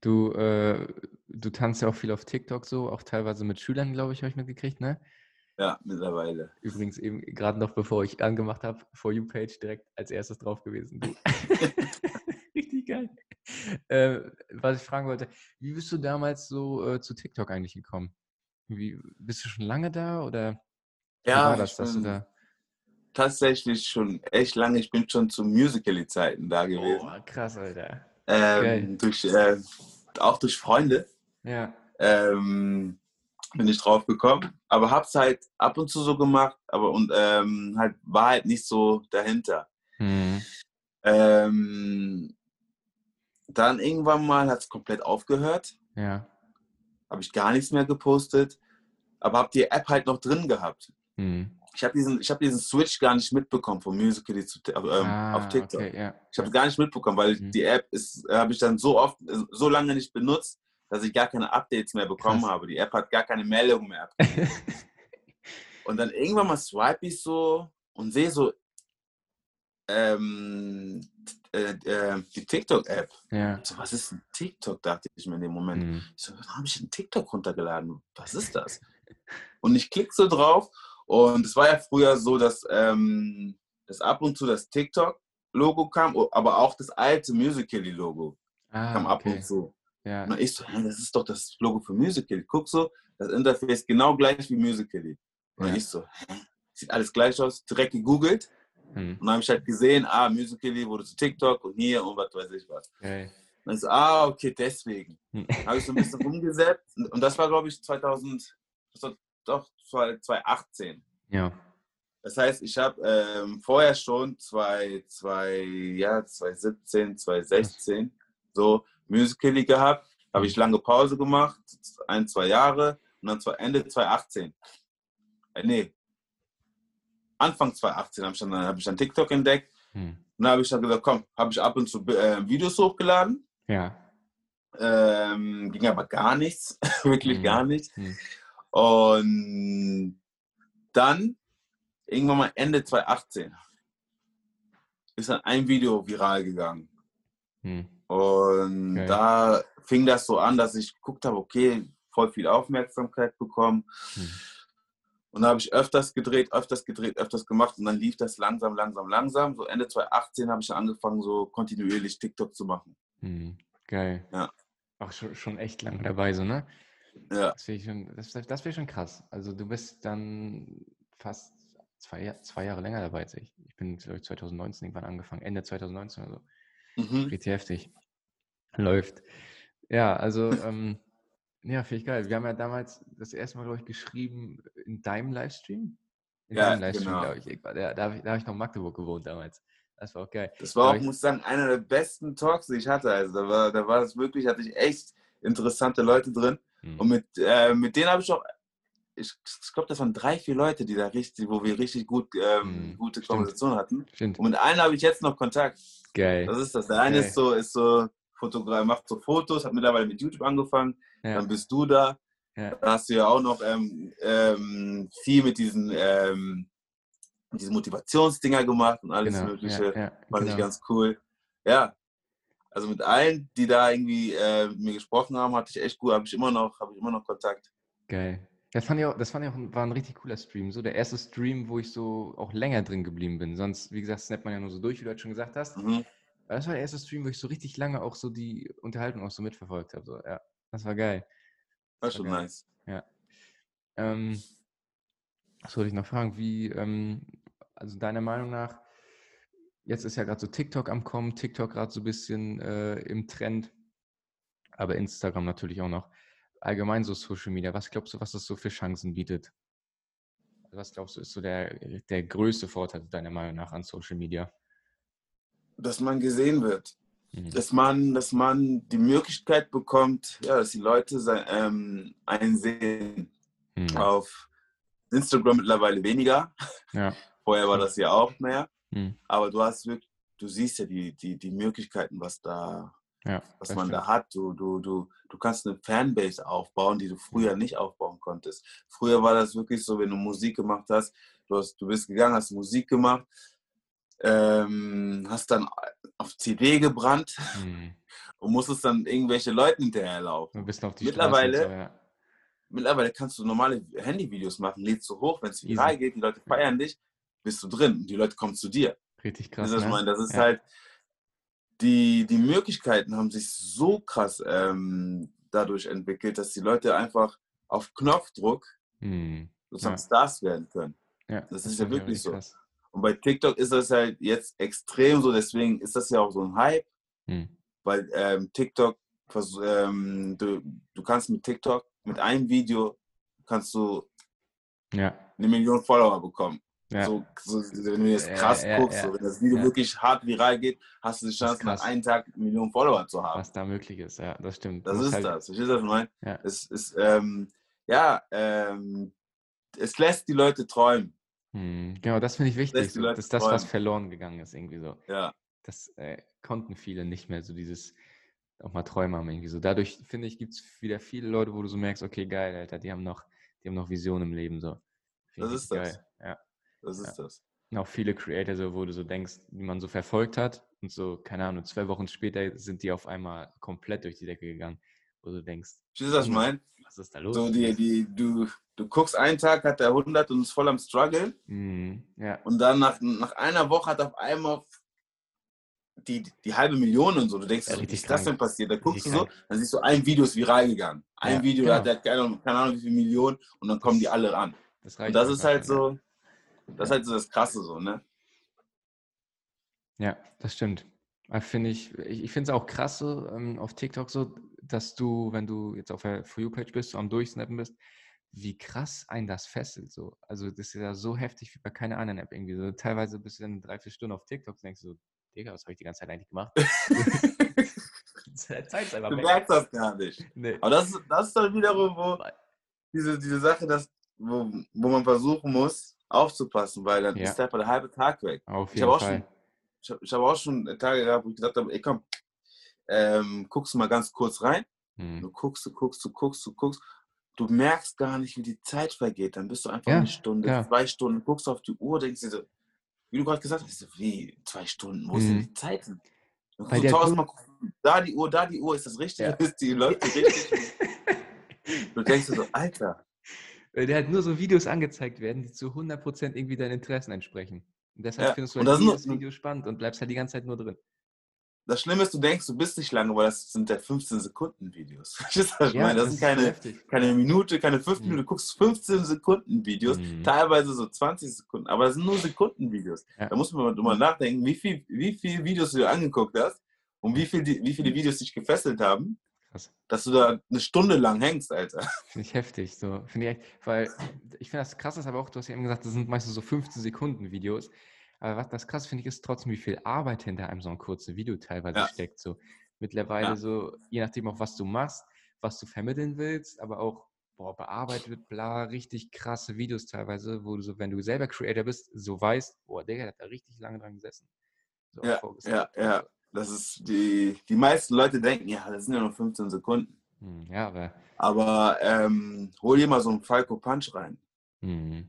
Du, äh, du tanzt ja auch viel auf TikTok so, auch teilweise mit Schülern, glaube ich, habe ich mitgekriegt, ne? Ja, mittlerweile. Übrigens eben gerade noch bevor ich angemacht habe, For You Page direkt als erstes drauf gewesen. <laughs> <laughs> Richtig geil. Äh, was ich fragen wollte, wie bist du damals so äh, zu TikTok eigentlich gekommen? Wie, bist du schon lange da oder ja, war das, dass du da? Tatsächlich schon echt lange. Ich bin schon zu Musical.ly-Zeiten da gewesen. Oh, krass, Alter. Ähm, durch, äh, auch durch Freunde. Ja. Ähm, bin ich drauf gekommen. Aber hab's halt ab und zu so gemacht, aber und ähm, halt war halt nicht so dahinter. Mhm. Ähm, dann irgendwann mal hat es komplett aufgehört. Ja. Habe ich gar nichts mehr gepostet, aber habe die App halt noch drin gehabt. Mhm. Ich habe diesen, hab diesen Switch gar nicht mitbekommen vom Musical.ly zu, ähm, ah, auf TikTok. Okay, ja. Ich habe es gar nicht mitbekommen, weil mhm. die App ist, habe ich dann so oft, so lange nicht benutzt, dass ich gar keine Updates mehr bekommen Krass. habe. Die App hat gar keine Meldung mehr. <laughs> und dann irgendwann mal swipe ich so und sehe so ähm, äh, äh, die TikTok-App. Ja. So, was ist ein TikTok, dachte ich mir in dem Moment. Mhm. Ich so, habe ich einen TikTok runtergeladen? Was ist das? und ich klicke so drauf und es war ja früher so, dass, ähm, dass ab und zu das TikTok-Logo kam, aber auch das alte Musical.ly-Logo ah, kam ab okay. und zu. Ja. Und ich so, das ist doch das Logo für Musical.ly. Guck so, das Interface genau gleich wie Musical.ly. Und ja. ich so, sieht alles gleich aus, direkt gegoogelt. Hm. Und dann habe ich halt gesehen, ah, Musical.ly wurde zu TikTok und hier und was weiß ich was. Okay. Und ich so, ah, okay, deswegen. Hm. habe ich so ein bisschen <laughs> umgesetzt. Und das war, glaube ich, 2000, das war doch 2018. Ja. Das heißt, ich habe ähm, vorher schon zwei, zwei, ja, 2017, 2016 so Musical.ly gehabt, habe ich lange Pause gemacht, ein, zwei Jahre und dann zwar Ende 2018. Äh, nee, Anfang 2018 habe ich, dann, hab ich dann TikTok entdeckt hm. und dann habe ich dann gesagt, komm, habe ich ab und zu äh, Videos hochgeladen. Ja. Ähm, ging aber gar nichts, <laughs> wirklich hm. gar nichts. Hm. Und dann, irgendwann mal Ende 2018, ist dann ein Video viral gegangen. Hm. Und okay. da fing das so an, dass ich geguckt habe, okay, voll viel Aufmerksamkeit bekommen. Hm. Und da habe ich öfters gedreht, öfters gedreht, öfters gemacht und dann lief das langsam, langsam, langsam. So Ende 2018 habe ich angefangen, so kontinuierlich TikTok zu machen. Hm. Geil. Ja. Auch schon, schon echt lange dabei, so, ne? Ja. Das wäre schon, das, das wär schon krass. Also du bist dann fast zwei, zwei Jahre länger dabei als ich. Ich bin, glaube ich, 2019 irgendwann angefangen, Ende 2019 oder so. Mhm. Richtig heftig. Läuft. Ja, also, <laughs> ähm, ja, finde ich geil. Wir haben ja damals das erste Mal, glaube ich, geschrieben in deinem Livestream. In ja, deinem Livestream, genau. glaube ich. Da, da habe ich, hab ich noch in Magdeburg gewohnt damals. Das war auch geil. Das war auch, ich muss ich sagen, einer der besten Talks, die ich hatte. Also da war, da war das wirklich, hatte ich echt interessante Leute drin. Mhm. Und mit, äh, mit denen habe ich auch, ich, ich glaube, das waren drei, vier Leute, die da richtig, wo wir richtig gut, ähm, mhm. gute Konversation hatten. Stimmt. Und mit einem habe ich jetzt noch Kontakt. Geil. Das ist das. Der eine ist so, ist so Fotograf, macht so Fotos, hat mittlerweile mit YouTube angefangen. Ja. Dann bist du da. Ja. Da hast du ja auch noch ähm, ähm, viel mit diesen, ähm, diesen Motivationsdinger gemacht und alles genau. Mögliche. Ja, ja, Fand genau. ich ganz cool. Ja. Also mit allen, die da irgendwie äh, mit mir gesprochen haben, hatte ich echt gut, habe ich immer noch, habe ich immer noch Kontakt. Geil. Das fand ich auch, das fand ich auch, war ein richtig cooler Stream. So der erste Stream, wo ich so auch länger drin geblieben bin. Sonst, wie gesagt, snappt man ja nur so durch, wie du halt schon gesagt hast. Mhm. Das war der erste Stream, wo ich so richtig lange auch so die Unterhaltung auch so mitverfolgt habe. So, ja, das war geil. Das war schon geil. nice. Ja. Ähm, was wollte ich noch fragen? Wie, ähm, also deiner Meinung nach, jetzt ist ja gerade so TikTok am Kommen, TikTok gerade so ein bisschen äh, im Trend, aber Instagram natürlich auch noch. Allgemein so Social Media, was glaubst du, was das so für Chancen bietet? Was glaubst du, ist so der, der größte Vorteil deiner Meinung nach an Social Media? dass man gesehen wird. Mhm. Dass, man, dass man die Möglichkeit bekommt, ja, dass die Leute sein, ähm, einsehen. Mhm. Auf Instagram mittlerweile weniger. Ja. Vorher war das ja auch mehr. Mhm. Aber du hast wirklich, du siehst ja die, die, die Möglichkeiten, was da, ja, was man stimmt. da hat. Du, du, du, du kannst eine Fanbase aufbauen, die du früher nicht aufbauen konntest. Früher war das wirklich so, wenn du Musik gemacht hast, du, hast, du bist gegangen, hast Musik gemacht, ähm, hast dann auf CD gebrannt hm. <laughs> und musstest dann irgendwelche Leuten hinterherlaufen. mittlerweile, so, ja. mittlerweile kannst du normale Handyvideos machen, lädst du hoch, wenn es viral geht, die Leute feiern dich, bist du drin und die Leute kommen zu dir. Richtig krass. Das, ne? meine, das ist ja. halt, die, die Möglichkeiten haben sich so krass ähm, dadurch entwickelt, dass die Leute einfach auf Knopfdruck hm. sozusagen ja. Stars werden können. Ja, das, das ist ja wirklich so. Krass. Und bei TikTok ist das halt jetzt extrem so, deswegen ist das ja auch so ein Hype, hm. weil ähm, TikTok, ähm, du, du kannst mit TikTok, mit einem Video, kannst du ja. eine Million Follower bekommen. Ja. So, so, wenn du jetzt krass ja, guckst, so, wenn das Video wirklich hart viral geht, hast du die Chance, nach einem Tag eine Million Follower zu haben. Was da möglich ist, ja, das stimmt. Das ist halt das. Verstehst du, was ich meine? Es ist, ähm, ja, ähm, es lässt die Leute träumen. Hm, genau, das finde ich wichtig. So, das ist das, was verloren gegangen ist, irgendwie so. Ja. Das äh, konnten viele nicht mehr, so dieses auch mal Träume haben, irgendwie so. Dadurch, finde ich, gibt es wieder viele Leute, wo du so merkst, okay, geil, Alter, die haben noch, die haben noch Visionen im Leben, so. Das ist geil. das. Das ist ja. das. Und auch viele Creator, so, wo du so denkst, die man so verfolgt hat und so, keine Ahnung, zwei Wochen später sind die auf einmal komplett durch die Decke gegangen, wo du denkst. Verstehst du, was ich meine? Was ist da los? So, die, die, du, Du guckst einen Tag, hat der 100 und ist voll am Struggle. Mhm, ja. Und dann nach, nach einer Woche hat auf einmal die, die halbe Million und so. Du denkst, ja, so, wie ist das denn passiert? Da guckst richtig du so, krank. dann siehst du, ein Video ist viral gegangen. Ein ja, Video genau. hat, keine, keine Ahnung wie viele Millionen und dann kommen die alle ran. Das und das ist halt so, das ist halt so das Krasse so, ne? Ja, das stimmt. Finde ich, ich finde es auch krass so, ähm, auf TikTok so, dass du, wenn du jetzt auf der For You-Page bist, so am Durchsnappen bist, wie krass ein das fesselt. So. Also das ist ja so heftig wie bei keiner anderen App irgendwie. So, teilweise bist du dann drei, vier Stunden auf TikTok und denkst so, Digga, was habe ich die ganze Zeit eigentlich gemacht? <laughs> <laughs> Zeit du merkst das gar nicht. Nee. Aber das, das ist dann wiederum, wo diese, diese Sache, dass, wo, wo man versuchen muss, aufzupassen, weil dann ja. ist einfach der halbe Tag weg. Auf jeden ich habe auch, ich hab, ich hab auch schon Tage gehabt, wo ich gesagt habe, ey komm, ähm, guckst du mal ganz kurz rein. Hm. Du guckst, du guckst, du guckst, du guckst du merkst gar nicht, wie die Zeit vergeht. Dann bist du einfach ja, eine Stunde, ja. zwei Stunden, guckst auf die Uhr, denkst dir so, wie du gerade gesagt hast, wie zwei Stunden, wo denn mhm. die Zeit? Weil der tausendmal gucken, da die Uhr, da die Uhr, ist das richtig? Ja. <laughs> Ist die, läuft die richtig? <laughs> du denkst so, Alter. Weil der hat nur so Videos angezeigt werden, die zu 100% irgendwie deinen Interessen entsprechen. Und deshalb ja. findest du halt jedes Video spannend und bleibst halt die ganze Zeit nur drin. Das Schlimme ist, du denkst, du bist nicht lange, weil das sind ja 15 Sekunden Videos. <laughs> Das, ja, das, das sind keine, keine Minute, keine 5 mhm. Minuten. Du guckst 15 Sekunden Videos, mhm. teilweise so 20 Sekunden, aber das sind nur Sekunden Videos. Ja. Da muss man mal nachdenken, wie viele wie viel Videos du dir angeguckt hast und wie, viel, wie viele Videos dich gefesselt haben. Krass. Dass du da eine Stunde lang hängst, Alter. <laughs> Finde ich heftig. So. Finde ich echt, weil ich finde das krass ist aber auch, du hast ja eben gesagt, das sind meistens so 15 Sekunden Videos. Aber was das krass finde ich, ist trotzdem, wie viel Arbeit hinter einem so ein kurzes Video teilweise ja. steckt. So mittlerweile ja. so, je nachdem auch was du machst, was du vermitteln willst, aber auch boah, bearbeitet, bla, richtig krasse Videos teilweise, wo du so, wenn du selber Creator bist, so weißt, boah, der hat da richtig lange dran gesessen. So ja, ja, ja. Das ist die, die meisten Leute denken, ja, das sind ja nur 15 Sekunden. Hm, ja, aber. Aber ähm, hol dir mal so einen Falco Punch rein. Mhm.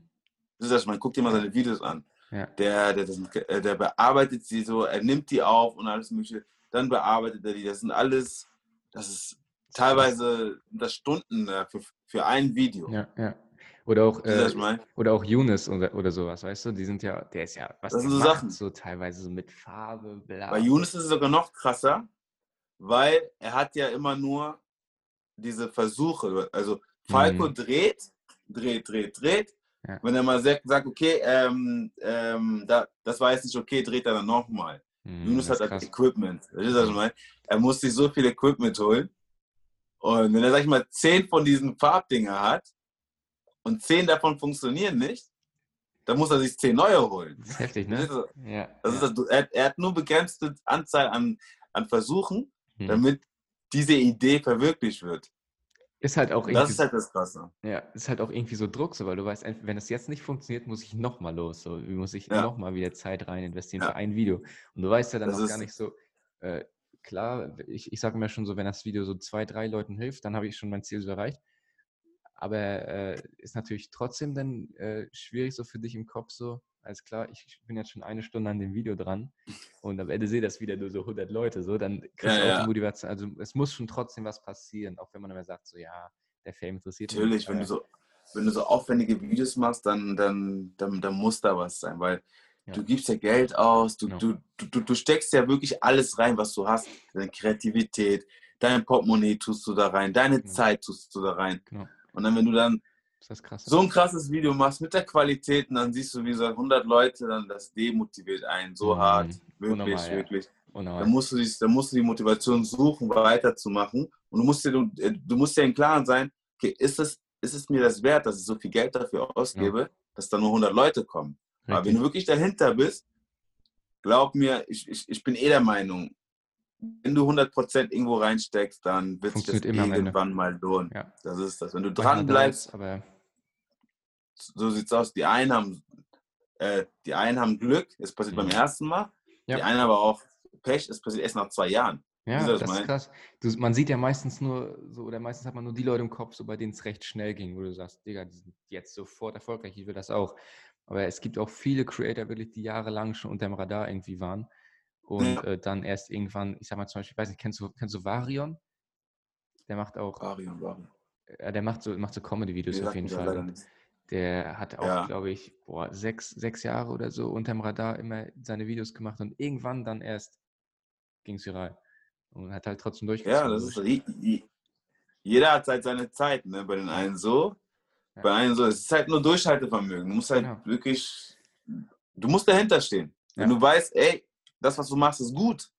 Das ist das, man guckt dir mal seine Videos an. Ja. Der, der, äh, der bearbeitet sie so, er nimmt die auf und alles mögliche, dann bearbeitet er die. Das sind alles, das ist teilweise das Stunden äh, für, für ein Video. Ja, ja. Oder auch, äh, oder auch Younes oder, oder sowas, weißt du? Die sind ja, der ist ja, was das sind so macht, Sachen. so teilweise so mit Farbe, bla. Bei Younes ist es sogar noch krasser, weil er hat ja immer nur diese Versuche. Also Falco mhm. dreht, dreht, dreht, dreht, ja. Wenn er mal sagt, okay, ähm, ähm, da, das war jetzt nicht okay, dreht er dann nochmal. Mhm, Yunus hat halt Equipment. Das ist also mein, er muss sich so viel Equipment holen. Und wenn er, sag ich mal, zehn von diesen Farbdinger hat und zehn davon funktionieren nicht, dann muss er sich zehn neue holen. Das ist heftig, ne? Das ja, das. Ist das, er, er, hat nur begrenzte Anzahl an, an Versuchen, mhm. damit diese Idee verwirklicht wird. Ist halt auch irgendwie. Das ist halt das Krasse. Ja, ist halt auch irgendwie so Druck, so, weil du weißt, wenn es jetzt nicht funktioniert, muss ich nochmal los. So, muss ich ja. nochmal wieder Zeit rein investieren ja. für ein Video. Und du weißt ja dann das auch gar nicht so, äh, klar, ich, ich sage mir schon so, wenn das Video so zwei, drei Leuten hilft, dann habe ich schon mein Ziel so erreicht. Aber äh, ist natürlich trotzdem dann äh, schwierig so für dich im Kopf so, alles klar, ich bin jetzt schon eine Stunde an dem Video dran und am Ende sehe das wieder nur so 100 Leute, so, dann kriegst ja, du auch ja. die Motivation. Also es muss schon trotzdem was passieren, auch wenn man immer sagt, so ja, der Fame interessiert mich. Natürlich, wenn du so wenn du so aufwendige Videos machst, dann, dann, dann, dann muss da was sein, weil ja. du gibst ja Geld aus, du, genau. du, du, du steckst ja wirklich alles rein, was du hast, deine Kreativität, dein Portemonnaie tust du da rein, deine genau. Zeit tust du da rein. Und dann, wenn du dann so ein krasses Video machst mit der Qualität und dann siehst du, wie gesagt, 100 Leute, dann das demotiviert einen so mhm. hart. Wirklich, Unnormal, wirklich. Ja. Dann musst, du die, dann musst du die Motivation suchen, weiterzumachen. Und du musst dir, du, äh, du musst dir im Klaren sein, okay, ist es, ist es mir das wert, dass ich so viel Geld dafür ausgebe, ja. dass da nur 100 Leute kommen? Richtig. Aber wenn du wirklich dahinter bist, glaub mir, ich, ich, ich bin eh der Meinung, wenn du 100% irgendwo reinsteckst, dann wird sich das irgendwann mal lohnen. Ja. Das ist das. Wenn du dran bleibst, aber so sieht's aus. Die einen haben, äh, die einen haben Glück, es passiert mhm. beim ersten Mal. Ja. Die einen aber auch Pech, es passiert erst nach zwei Jahren. Ja, das, das ist krass. Du, man sieht ja meistens nur so, oder meistens hat man nur die Leute im Kopf, so bei denen es recht schnell ging, wo du sagst, Digga, die sind jetzt sofort erfolgreich, ich will das auch. Aber es gibt auch viele Creator wirklich, die jahrelang schon unter dem Radar irgendwie waren und ja. äh, dann erst irgendwann, ich sag mal zum Beispiel, ich weiß nicht, kennst du, kennst du Varion? Der macht auch. Varion, Varion. Äh, der macht so, macht so Comedy-Videos auf jeden Fall. Der hat auch, ja. glaube ich, boah, sechs, sechs Jahre oder so unterm Radar immer seine Videos gemacht und irgendwann dann erst ging es viral. Und hat halt trotzdem durchgezogen. Ja, das ist jeder hat halt seine Zeit, ne? Bei den einen so, ja. bei einem so. Es ist halt nur Durchhaltevermögen. Du musst halt genau. wirklich, du musst dahinter stehen. Wenn ja. du weißt, ey, das, was du machst, ist gut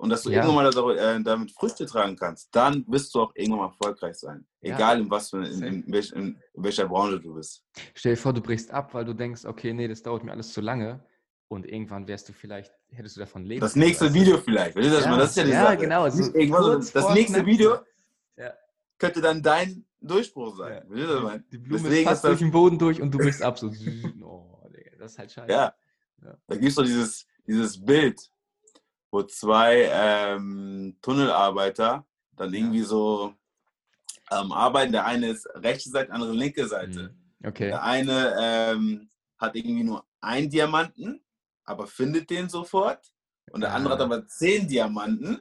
und dass du ja. irgendwann mal äh, damit Früchte tragen kannst, dann wirst du auch irgendwann mal erfolgreich sein. Egal ja. in was für, in, in, welch, in, welcher Branche du bist. Stell dir vor, du brichst ab, weil du denkst, okay, nee, das dauert mir alles zu lange. Und irgendwann wärst du vielleicht, hättest du davon leben. Das nächste also. Video vielleicht. Das, ja, das ist ja die ja, Sache. genau. So das, das nächste Video ja. könnte dann dein Durchbruch sein. Die, die Blume Deswegen ist fast durch den Boden durch und du brichst ab. So. <laughs> oh, das ist halt scheiße. Ja. Da gibt es doch dieses, dieses Bild, wo zwei ähm, Tunnelarbeiter dann irgendwie so ähm, arbeiten. Der eine ist rechte Seite, der andere linke Seite. Mhm. Okay. Der eine ähm, hat irgendwie nur einen Diamanten, aber findet den sofort. Und der andere hat aber zehn Diamanten,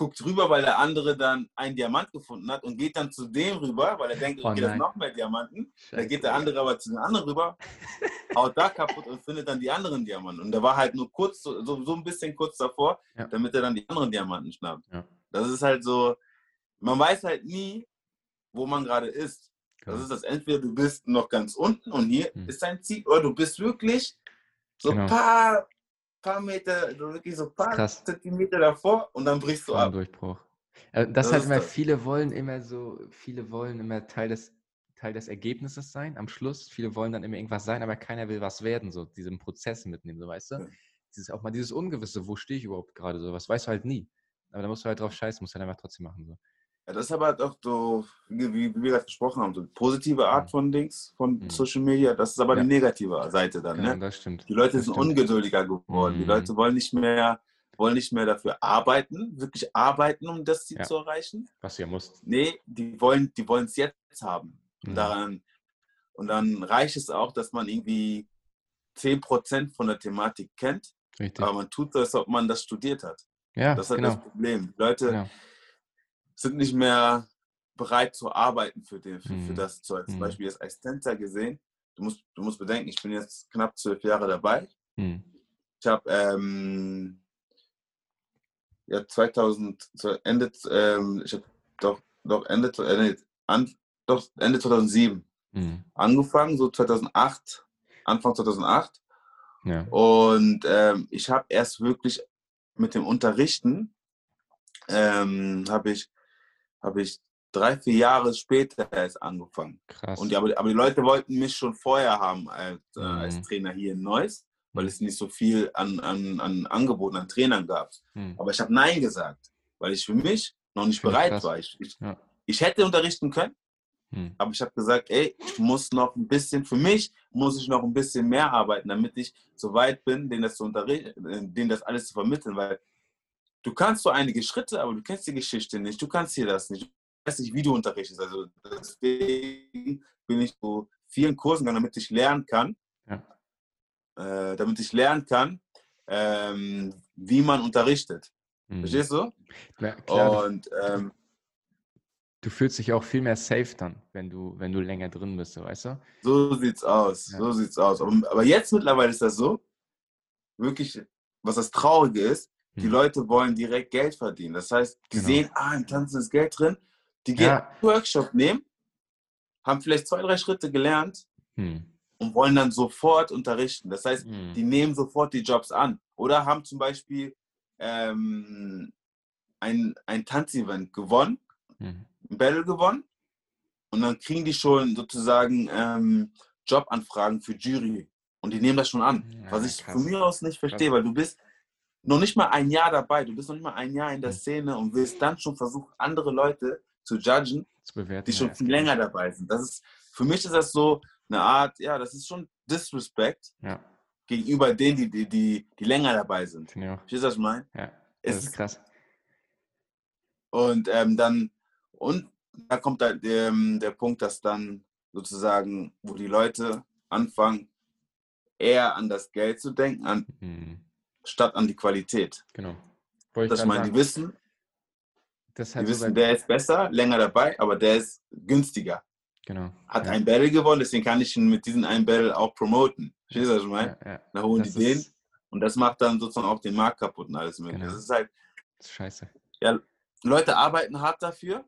guckt rüber, weil der andere dann einen Diamant gefunden hat und geht dann zu dem rüber, weil er denkt, okay, oh das noch mehr Diamanten. Dann geht der andere aber zu den anderen rüber, <laughs> haut da kaputt und findet dann die anderen Diamanten. Und der war halt nur kurz, so, so ein bisschen kurz davor, ja. damit er dann die anderen Diamanten schnappt. Ja. Das ist halt so, man weiß halt nie, wo man gerade ist. Das genau. ist das, entweder du bist noch ganz unten und hier hm. ist dein Ziel, oder du bist wirklich so genau. paar, paar Meter, wirklich so ein paar Krass. Zentimeter davor und dann brichst du ab. Durchbruch. Äh, das, das heißt immer, viele wollen immer so, viele wollen immer Teil des, Teil des Ergebnisses sein am Schluss. Viele wollen dann immer irgendwas sein, aber keiner will was werden, so diesen Prozess mitnehmen, so weißt du? Ja. Dieses, auch mal dieses Ungewisse, wo stehe ich überhaupt gerade, so was weißt du halt nie. Aber da musst du halt drauf scheißen, musst du halt einfach trotzdem machen. So. Das ist aber doch so, wie, wir gerade gesprochen haben, so eine positive Art mhm. von Dings, von mhm. Social Media. Das ist aber ja. die negative Seite dann. Ja, ne? das stimmt. Die Leute das sind stimmt. ungeduldiger geworden. Mhm. Die Leute wollen nicht mehr wollen nicht mehr dafür arbeiten, wirklich arbeiten, um das Ziel ja. zu erreichen. Was ihr musst. Nee, die wollen die es jetzt haben. Und, mhm. daran, und dann reicht es auch, dass man irgendwie 10% von der Thematik kennt. Richtig. Aber man tut das, als ob man das studiert hat. Ja, das ist halt genau. das Problem. Leute, genau sind nicht mehr bereit zu arbeiten für, den, für, mhm. für das Zeug. Zum mhm. Beispiel jetzt als Tänzer gesehen, du musst, du musst bedenken, ich bin jetzt knapp zwölf Jahre dabei. Mhm. Ich habe ähm, ja, 2000, Ende, ähm, ich habe doch, doch Ende, Ende, an, doch Ende 2007 mhm. angefangen, so 2008, Anfang 2008. Ja. Und ähm, ich habe erst wirklich mit dem Unterrichten, ähm, habe ich habe ich drei, vier Jahre später erst angefangen. Krass. Und die, aber, aber, die Leute wollten mich schon vorher haben als, äh, mhm. als Trainer hier in Neuss, weil mhm. es nicht so viel an, an, an Angeboten, an Trainern gab. Mhm. Aber ich habe Nein gesagt, weil ich für mich noch nicht bereit krass. war. Ich, ich, ja. ich, hätte unterrichten können, mhm. aber ich habe gesagt, ey, ich muss noch ein bisschen, für mich muss ich noch ein bisschen mehr arbeiten, damit ich so weit bin, denen das, zu unterrichten, denen das alles zu vermitteln, weil du kannst so einige Schritte, aber du kennst die Geschichte nicht, du kannst hier das nicht, du weißt nicht, wie du unterrichtest. Also deswegen bin ich so vielen Kursen gegangen, damit ich lernen kann, ja. äh, damit ich lernen kann, ähm, wie man unterrichtet. Mhm. Verstehst du? Ja, klar. Und ähm, du fühlst dich auch viel mehr safe dann, wenn du, wenn du länger drin bist, weißt du? So sieht's aus, ja. so sieht's aus. Aber, aber, jetzt mittlerweile ist das so, wirklich, was das Traurige ist, die hm. Leute wollen direkt Geld verdienen. Das heißt, die genau. sehen, ah, im Tanzen ist Geld drin. Die gehen ja. einen Workshop nehmen, haben vielleicht zwei, drei Schritte gelernt hm. und wollen dann sofort unterrichten. Das heißt, hm. die nehmen sofort die Jobs an. Oder haben zum Beispiel ähm, ein, ein Tanzevent gewonnen, hm. ein Battle gewonnen. Und dann kriegen die schon sozusagen ähm, Jobanfragen für Jury. Und die nehmen das schon an. Ja, was ich krass. von mir aus nicht verstehe, krass. weil du bist noch nicht mal ein Jahr dabei, du bist noch nicht mal ein Jahr in der. Szene und willst dann schon versuchen, andere Leute zu judgen, zu bewerten, die schon ja, viel länger dabei sind. Das ist, für mich ist das so eine Art, ja, das ist schon Disrespect ja. gegenüber denen, die, die, die, die länger dabei sind. Ja. Verstehst du, was ich meine? Ja, das es, ist krass. Und ähm, dann, und da kommt halt ähm, der Punkt, dass dann sozusagen, wo die Leute anfangen, eher an das Geld zu denken, an mhm statt an die Qualität. Genau. Dass man die wissen, das die wissen, der ist besser, länger dabei, aber der ist günstiger. Genau. Hat ja. ein Battle gewonnen, deswegen kann ich ihn mit diesem einen Battle auch promoten. Verstehst du, was ich meine? Ja, ja. Dann holen das die den und das macht dann sozusagen auch den Markt kaputt und alles mögliche. Genau. Das ist halt. Das ist scheiße. Ja, Leute arbeiten hart dafür,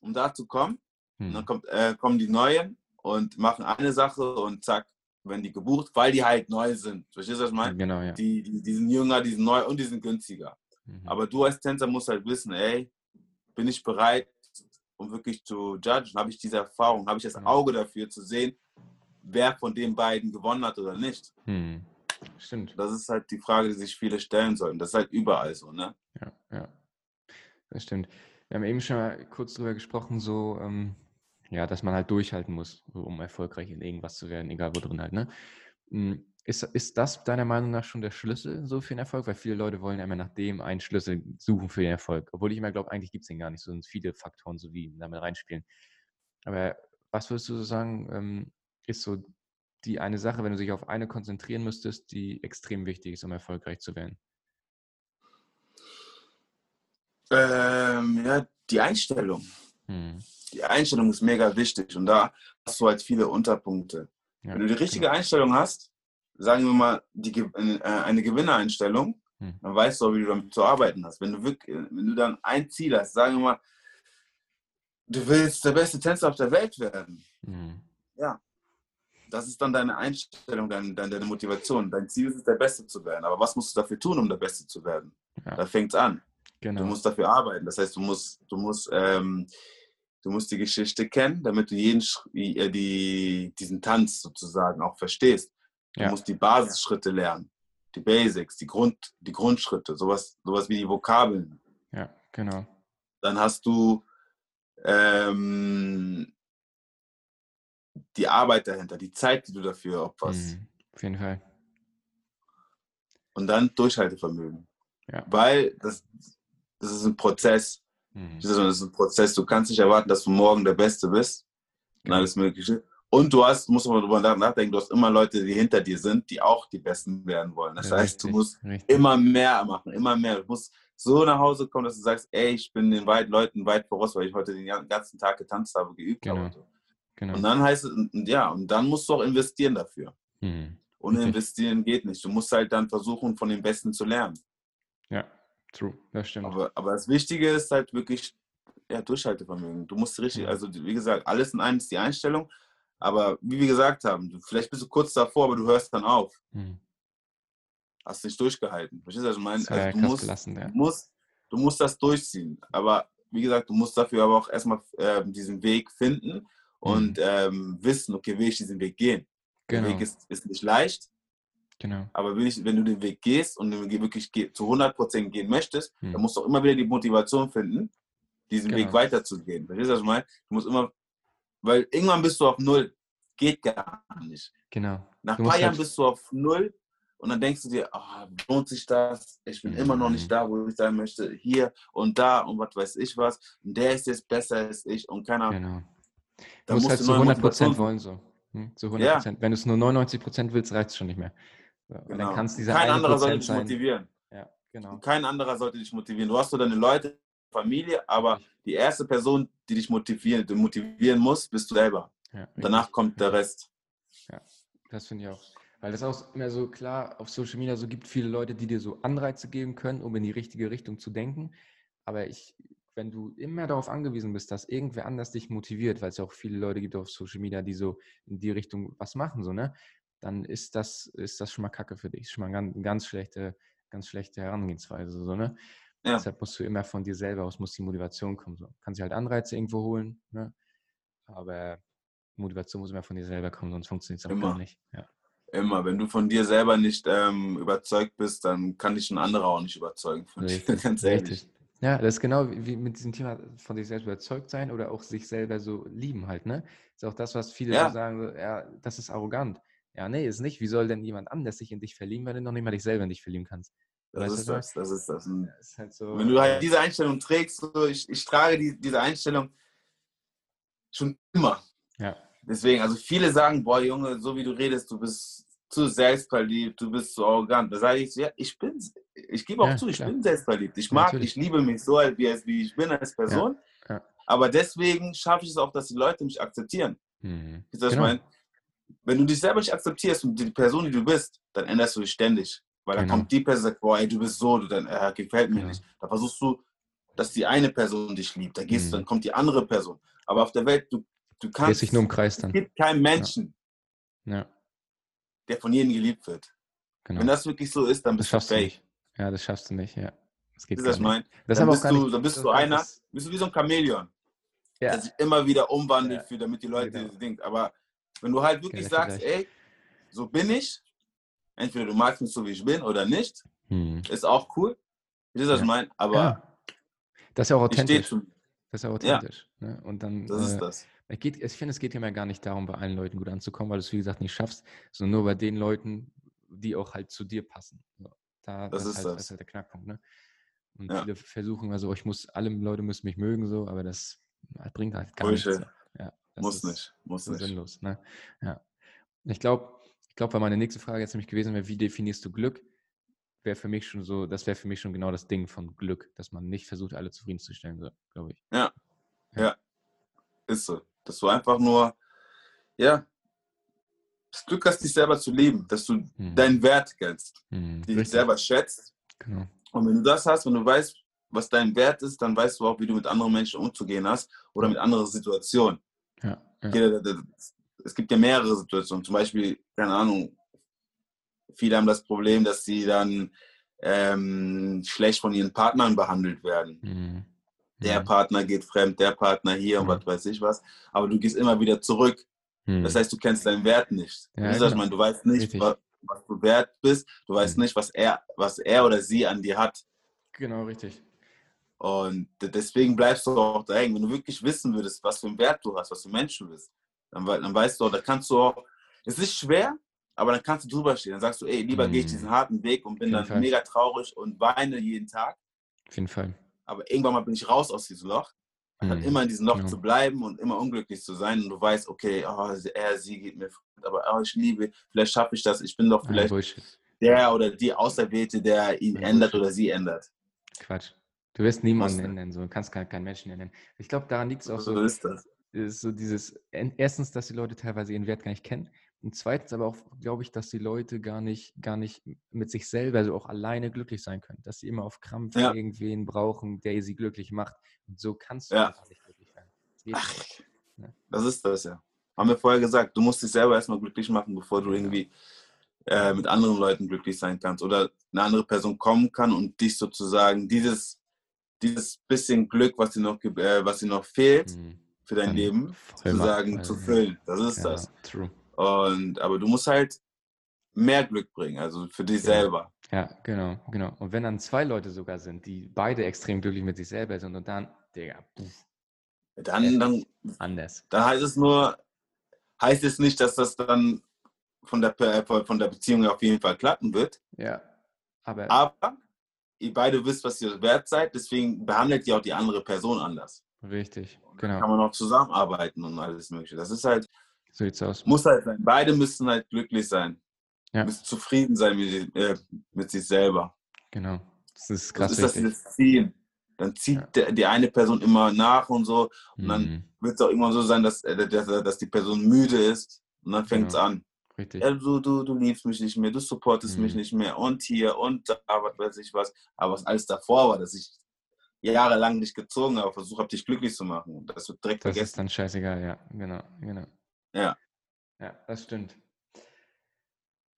um da zu kommen. Hm. Und dann kommt, äh, kommen die Neuen und machen eine Sache und zack, wenn die gebucht, weil die halt neu sind. Verstehst du, was ich meine? Genau, ja. Die, die, die sind jünger, die sind neu und die sind günstiger. Mhm. Aber du als Tänzer musst halt wissen, ey, bin ich bereit, um wirklich zu judgen? Habe ich diese Erfahrung? Habe ich das Auge dafür zu sehen, wer von den beiden gewonnen hat oder nicht? Mhm. Stimmt. Das ist halt die Frage, die sich viele stellen sollten. Das ist halt überall so, ne? Ja, ja. Das stimmt. Wir haben eben schon mal kurz drüber gesprochen, so, ähm, ja, dass man halt durchhalten muss, um erfolgreich in irgendwas zu werden, egal wo drin halt. Ne? Hm, ist, ist das deiner Meinung nach schon der Schlüssel so für den Erfolg? Weil viele Leute wollen ja immer nach dem einen Schlüssel suchen für den Erfolg. Obwohl ich immer glaube, eigentlich gibt es den gar nicht. So sind viele Faktoren, so wie damit reinspielen. Aber was würdest du so sagen, ähm, ist so die eine Sache, wenn du dich auf eine konzentrieren müsstest, die extrem wichtig ist, um erfolgreich zu werden? Ähm, ja, die Einstellung. Hm. Die Einstellung ist mega wichtig und da hast du halt viele Unterpunkte. Ja, wenn du die richtige genau. Einstellung hast, sagen wir mal die, äh, eine Gewinnereinstellung, hm. dann weißt du auch, wie du damit zu arbeiten hast. Wenn du, wirklich, wenn du dann ein Ziel hast, sagen wir mal, du willst der beste Tänzer auf der Welt werden. Hm. Ja, das ist dann deine Einstellung, deine, deine Motivation. Dein Ziel ist es, der Beste zu werden. Aber was musst du dafür tun, um der Beste zu werden? Ja. Da fängt es an. Genau. Du musst dafür arbeiten. Das heißt, du musst, du musst, ähm, du musst die Geschichte kennen, damit du jeden, äh, die, diesen Tanz sozusagen auch verstehst. Du ja. musst die Basisschritte lernen, die Basics, die, Grund, die Grundschritte, sowas, sowas wie die Vokabeln. Ja, genau. Dann hast du ähm, die Arbeit dahinter, die Zeit, die du dafür opferst. Mhm, auf jeden Fall. Und dann Durchhaltevermögen. Ja. Weil das, das ist ein Prozess. Mhm. Das ist ein Prozess. Du kannst nicht erwarten, dass du morgen der Beste bist. Genau. Und alles Mögliche. Und du hast, musst mal drüber nachdenken, du hast immer Leute, die hinter dir sind, die auch die Besten werden wollen. Das ja, heißt, richtig, du musst richtig. immer mehr machen, immer mehr. Du musst so nach Hause kommen, dass du sagst, ey, ich bin den weit, Leuten weit voraus, weil ich heute den ganzen Tag getanzt habe, geübt genau. habe. Genau. Und dann heißt es, ja, und dann musst du auch investieren dafür. Mhm. Ohne investieren geht nicht. Du musst halt dann versuchen, von den Besten zu lernen. Ja, true, das stimmt. Aber, aber das Wichtige ist halt wirklich ja, Durchhaltevermögen. Du musst richtig, also wie gesagt, alles in einem ist die Einstellung. Aber wie wir gesagt haben, vielleicht bist du kurz davor, aber du hörst dann auf. Mhm. Hast nicht durchgehalten. Verstehst du, was ich meine? Also, du, musst, gelassen, ja. du, musst, du musst das durchziehen. Aber wie gesagt, du musst dafür aber auch erstmal äh, diesen Weg finden und mhm. ähm, wissen, okay, will ich diesen Weg gehen? Genau. Der Weg ist, ist nicht leicht, Genau. Aber wenn, ich, wenn, du den Weg gehst und den Weg wirklich zu 100% gehen möchtest, hm. dann musst du auch immer wieder die Motivation finden, diesen genau. Weg weiterzugehen. Verstehst du, was ich meine? Du musst immer, weil irgendwann bist du auf Null. Geht gar nicht. Genau. Nach ein paar Jahren halt bist du auf Null und dann denkst du dir, oh, lohnt sich das? Ich bin mhm. immer noch nicht mhm. da, wo ich sein möchte. Hier und da und was weiß ich was. Und der ist jetzt besser als ich und keiner. Genau. Du musst halt zu 100% wollen so. Hm, zu 100%. Ja. Wenn du es nur 99% willst, reicht es schon nicht mehr. So, genau. dann kannst diese Kein anderer sollte dich sein. motivieren. Ja, genau. Kein anderer sollte dich motivieren. Du hast so deine Leute, Familie, aber die erste Person, die dich motivieren, die motivieren muss, bist du selber. Ja, Danach kommt der Rest. <laughs> Ja, das finde ich auch. Weil das auch immer so klar auf Social Media so gibt, viele Leute, die dir so Anreize geben können, um in die richtige Richtung zu denken. Aber ich, wenn du immer darauf angewiesen bist, dass irgendwer anders dich motiviert, weil es ja auch viele Leute gibt auf Social Media, die so in die Richtung was machen, so, ne? Dann ist das, ist das schon mal Kacke für dich. Schon mal eine ganz, ganz schlechte, ganz schlechte Herangehensweise. So, ne? Ja. Deshalb musst du immer von dir selber aus, muss die Motivation kommen. So. Kannst dir halt Anreize irgendwo holen, ne? aber Motivation muss immer von dir selber kommen, sonst funktioniert es auch gar nicht. Ja. Immer. Wenn du von dir selber nicht ähm, überzeugt bist, dann kann dich ein anderer auch nicht überzeugen. Von richtig, <laughs> Ganz ehrlich. Richtig. Ja, das ist genau wie mit diesem Thema von sich selbst überzeugt sein oder auch sich selber so lieben halt, ne? Das ist auch das, was viele ja. sagen, ja, das ist arrogant. Ja, nee, ist nicht. Wie soll denn jemand anders sich in dich verlieben, wenn du noch nicht mal dich selber in dich verlieben kannst? Das ist das, das ist das. Ist halt so, wenn du halt diese Einstellung trägst, so, ich, ich trage die, diese Einstellung schon immer. Ja. Deswegen, also viele sagen, boah Junge, so wie du redest, du bist zu selbstverliebt, du bist zu arrogant. Da sage ich, ja, ich bin, ich gebe auch ja, zu, ich klar. bin selbstverliebt. Ich mag, Natürlich. ich liebe mich so, wie, ich bin als Person. Ja, ja. Aber deswegen schaffe ich es auch, dass die Leute mich akzeptieren. Mhm. Genau. Ich meine, wenn du dich selber nicht akzeptierst und die Person, die du bist, dann änderst du dich ständig. Weil dann genau. kommt die Person und sagt, boah, ey, du bist so, du, dann äh, gefällt mir genau. nicht. Da versuchst du, dass die eine Person dich liebt. Da gehst mhm. du, dann kommt die andere Person. Aber auf der Welt, du, du kannst. Gehst dich nur im Kreis dann. Es gibt keinen Menschen, ja. Ja. der von jedem geliebt wird. Genau. Wenn das wirklich so ist, dann bist du fake. Du ja, das schaffst du nicht, ja. Das geht das, mein? Das dann, bist du, dann bist du einer, bist du wie so ein Chamäleon, ja. der sich immer wieder umwandelt, für, damit die Leute genau. denken. Aber wenn du halt wirklich sagst, ey, so bin ich, entweder du magst mich so, wie ich bin oder nicht, hm. ist auch cool. Wie ist das ja. mein? Aber ja. das ist ja auch authentisch. Das ist ja authentisch. Ja. Ne? Und dann, das ist äh, das. Es geht, ich finde, es geht ja mehr gar nicht darum, bei allen Leuten gut anzukommen, weil du es, wie gesagt, nicht schaffst, sondern nur bei den Leuten, die auch halt zu dir passen. Da, das, das, ist halt, das. das ist halt der Knackpunkt. Ne? Und ja. viele versuchen immer so, ich muss, alle Leute müssen mich mögen, so, aber das bringt halt gar Bullshit. nichts. Ja, muss nicht, muss nicht. Sinnlos, ne? Ja. Ich glaube, ich glaube, weil meine nächste Frage jetzt nämlich gewesen wäre, wie definierst du Glück? Wäre für mich schon so, das wäre für mich schon genau das Ding von Glück, dass man nicht versucht, alle zufriedenzustellen, so, glaube ich. Ja. ja. Ja. Ist so. Dass du einfach nur, ja, das Glück hast, dich selber zu lieben, dass du mhm. deinen Wert kennst, mhm. dich selber schätzt. Genau. Und wenn du das hast, wenn du weißt, was dein Wert ist, dann weißt du auch, wie du mit anderen Menschen umzugehen hast oder mit anderen Situationen. Ja, ja. Es gibt ja mehrere Situationen. Zum Beispiel, keine Ahnung, viele haben das Problem, dass sie dann ähm, schlecht von ihren Partnern behandelt werden. Mhm. Der. Partner geht fremd, der Partner hier und mhm. was weiß ich was. Aber du gehst immer wieder zurück. Mhm. Das heißt, du kennst deinen Wert nicht. Ja, genau. ich meine, du weißt nicht, was, was, du wert bist. Du weißt mhm. nicht, was er, was er oder sie an dir hat. Genau, richtig. Und deswegen bleibst du auch da hängen. Wenn du wirklich wissen würdest, was für einen Wert du hast, was für du bist, dann, dann weißt du auch, da kannst du auch, es ist schwer, aber dann kannst du drüber stehen. Dann sagst du, ey, lieber mm. gehe ich diesen harten Weg und bin dann Fall. mega traurig und weine jeden Tag. Auf jeden Fall. Aber irgendwann mal bin ich raus aus diesem Loch. Mm. Dann immer in diesem Loch ja. zu bleiben und immer unglücklich zu sein. Und du weißt, okay, oh, er, sie geht mir, aber oh, ich liebe, vielleicht schaffe ich das. Ich bin doch vielleicht ja, der oder die Auserwählte, der ihn ja, ändert oder sie ändert. Quatsch. Du wirst niemanden ändern, so. du kannst keinen, keinen Menschen ändern. Ich glaube, daran liegt es auch so. So ist das. Ist so dieses, erstens, dass die Leute teilweise ihren Wert gar nicht kennen. Und zweitens aber auch, glaube ich, dass die Leute gar nicht, gar nicht mit sich selber, also auch alleine glücklich sein können. Dass sie immer auf Krampf ja. irgendwen brauchen, der sie glücklich macht. Und so kannst du ja. einfach nicht glücklich sein. Das, Ach, ja. das ist das, ja. Haben wir vorher gesagt, du musst dich selber erstmal glücklich machen, bevor du irgendwie äh, mit anderen Leuten glücklich sein kannst. Oder eine andere Person kommen kann und dich sozusagen dieses dieses bisschen Glück, was dir noch, äh, was dir noch fehlt mhm. für dein Dann Leben, sozusagen machen, zu füllen. Das ist ja, das. True. Und, aber du musst halt mehr Glück bringen, also für dich ja. selber. Ja, genau, genau. Und wenn dann zwei Leute sogar sind, die beide extrem glücklich mit sich selber sind und dann, Digga, pff, dann, dann, anders. Dann heißt es nur, heißt es nicht, dass das dann von der, von der Beziehung auf jeden Fall klappen wird. Ja. Aber, aber ihr beide wisst, was ihr wert seid, deswegen behandelt ihr auch die andere Person anders. Richtig, genau. Kann man auch zusammenarbeiten und alles Mögliche. Das ist halt, so sieht's aus. Muss halt sein. Beide müssen halt glücklich sein. Ja. Müssen zufrieden sein mit, äh, mit sich selber. Genau. Das ist krass. Das ist das Ziehen. Dann zieht ja. der, die eine Person immer nach und so. Und mhm. dann wird es auch irgendwann so sein, dass, äh, dass, dass die Person müde ist. Und dann fängt es genau. an. Richtig. Du, du, du liebst mich nicht mehr, du supportest mhm. mich nicht mehr und hier und da, was weiß ich was. Aber was alles davor war, dass ich jahrelang nicht gezogen habe, versucht habe, dich glücklich zu machen. Das wird direkt das vergessen. Das ist dann scheißegal, ja, genau, genau. Ja. Ja, das stimmt.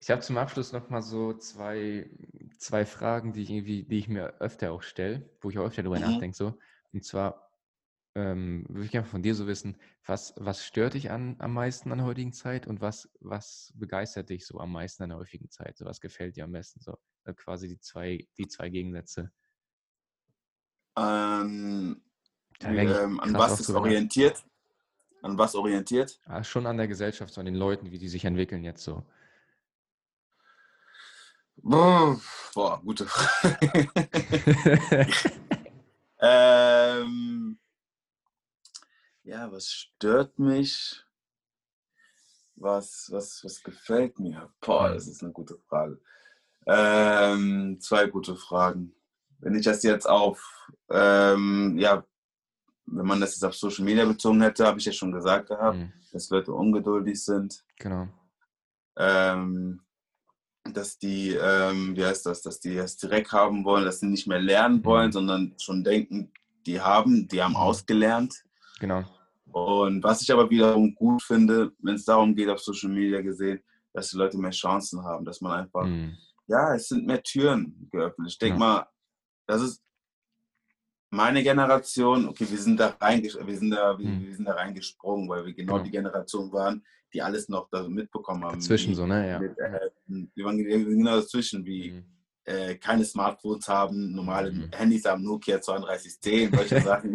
Ich habe zum Abschluss noch mal so zwei, zwei Fragen, die ich irgendwie, die ich mir öfter auch stelle, wo ich auch öfter darüber mhm. nachdenke. So. Und zwar, ähm, würde ich gerne von dir so wissen, was, was stört dich an, am meisten an der heutigen Zeit und was, was begeistert dich so am meisten an der heutigen Zeit? So, was gefällt dir am besten? So äh, quasi die zwei, die zwei Gegensätze. Ähm, ähm, an was ist orientiert? An was orientiert? Ja, ah, schon an der Gesellschaft, so an den Leuten, wie die sich entwickeln jetzt so. Boah, gute Frage. <laughs> <laughs> ähm, ja, was stört mich? Was, was, was gefällt mir? Boah, das ist eine gute Frage. Ähm, zwei gute Fragen. Wenn ich das jetzt auf, ähm, ja, wenn man das jetzt auf Social Media bezogen hätte, habe ich ja schon gesagt gehabt, mhm. dass Leute ungeduldig sind. Genau. Ähm, dass die, ähm, wie heißt das, dass die es direkt haben wollen, dass sie nicht mehr lernen mhm. wollen, mhm. sondern schon denken, die haben, die haben mhm. ausgelernt. Genau. Und was ich aber wiederum gut finde, wenn es darum geht, auf Social Media gesehen, dass die Leute mehr Chancen haben, dass man einfach, mhm. ja, es sind mehr Türen geöffnet. Ich denke ja. mal, das ist meine Generation, okay, wir sind da reingesprungen, wir sind da, wir, mhm. wir, sind da reingesprungen, weil wir genau, genau, die Generation waren, die alles noch da mitbekommen haben. Dazwischen so, ne? Ja. Mit, äh, wir waren genau dazwischen, wie mhm äh, keine Smartphones haben, normale mhm. Handys haben, Nokia 3210, solche <laughs> Sachen.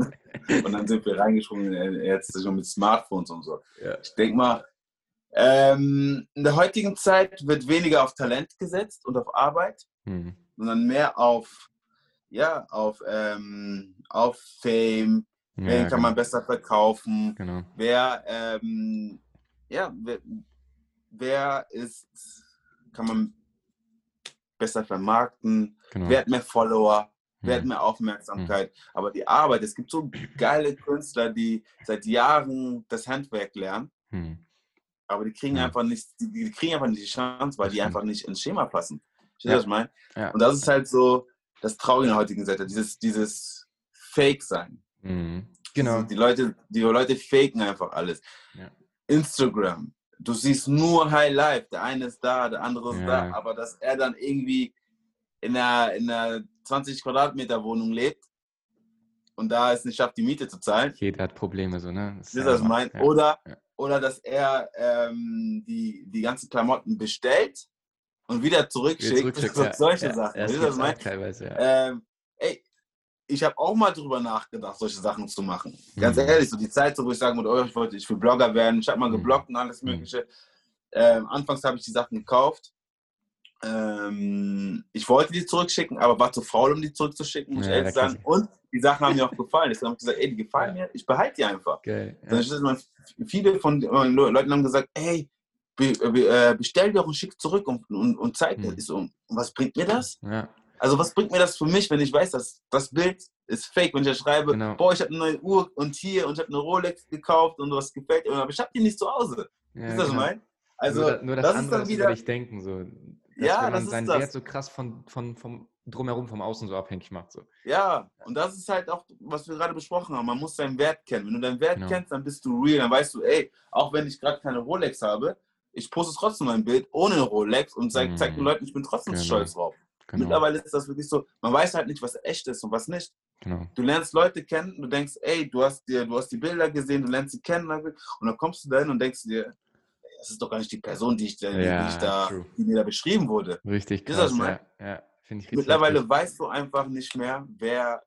und dann sind wir reingesprungen, äh, jetzt schon mit Smartphones und so. Ja. Ich denke mal, ähm, in der heutigen Zeit wird weniger auf Talent gesetzt und auf Arbeit, mhm. sondern mehr auf, ja, auf, ähm, auf Fame, ja, wen kann genau. man besser verkaufen, genau. wer, ähm, ja, wer, wer ist, kann man besser vermarkten, genau. wer hat mehr Follower, wer hat hm. mehr Aufmerksamkeit. Hm. Aber die Arbeit, es gibt so geile Künstler, die seit Jahren das Handwerk lernen. Hm. Aber die kriegen ja. einfach nicht, die, die, kriegen einfach nicht die Chance, weil die einfach nicht ins Schema passen. Verstehst ja. was ich meine? Ja. Und das ist halt so das Traurige in der heutigen Seite, dieses, dieses Fake-Sein. Mhm. Genau. Die Leute, die Leute faken einfach alles. Ja. Instagram, du siehst nur High Life. Der eine ist da, der andere ist ja. da. Aber dass er dann irgendwie in einer, in einer 20 Quadratmeter Wohnung lebt und da es nicht schafft, die Miete zu zahlen. Jeder hat Probleme, so, ne? Das ist das mein. Ja. Oder, oder dass er ähm, die, die ganzen Klamotten bestellt und wieder zurückschickt. Wieder zurückschickt <laughs> ja. Solche Sachen. Ja, das, das mein? Teilweise, ja. Ähm, ey, ich habe auch mal drüber nachgedacht, solche Sachen zu machen. Ganz mhm. ehrlich, so die Zeit, so, wo ich sagen würde, oh, ich wollte, ich will Blogger werden. Ich habe mal mhm. gebloggt und alles mhm. Mögliche. Ähm, anfangs habe ich die Sachen gekauft. Ähm, ich wollte die zurückschicken, aber war zu faul, um die zurückzuschicken, muss ja, ich ehrlich sagen. Und die Sachen haben mir auch gefallen. Deswegen habe ich gesagt, ey, die gefallen mir, ich behalte die einfach. Okay, ja. Viele von den Leuten haben gesagt, ey, äh, bestell dir auch und schick zurück und, und, und zeig. Mhm. So, und was bringt mir das? Ja. Also was bringt mir das für mich, wenn ich weiß, dass das Bild ist fake, wenn ich ja schreibe, genau. boah, ich habe eine neue Uhr und hier und ich habe eine Rolex gekauft und was gefällt dir, aber ich habe die nicht zu Hause. Ja, ist das genau. mein? Also nur, nur das, das andere, ist dann wieder dich denken so. Dass, ja, wenn man seinen Wert so krass von, von, vom drumherum, vom Außen so abhängig macht. So. Ja, und das ist halt auch, was wir gerade besprochen haben. Man muss seinen Wert kennen. Wenn du deinen Wert genau. kennst, dann bist du real. Dann weißt du, ey, auch wenn ich gerade keine Rolex habe, ich poste trotzdem mein Bild ohne Rolex und zeige zeig den mhm. Leuten, ich bin trotzdem genau. stolz drauf. Genau. Mittlerweile ist das wirklich so, man weiß halt nicht, was echt ist und was nicht. Genau. Du lernst Leute kennen, du denkst, ey, du hast, dir, du hast die Bilder gesehen, du lernst sie kennen und dann kommst du dahin und denkst dir, das ist doch gar nicht die Person, die ich, die, ja, die ich da, die mir da beschrieben wurde. Richtig krass, ja, ja. Ich Mittlerweile richtig. weißt du einfach nicht mehr, wer,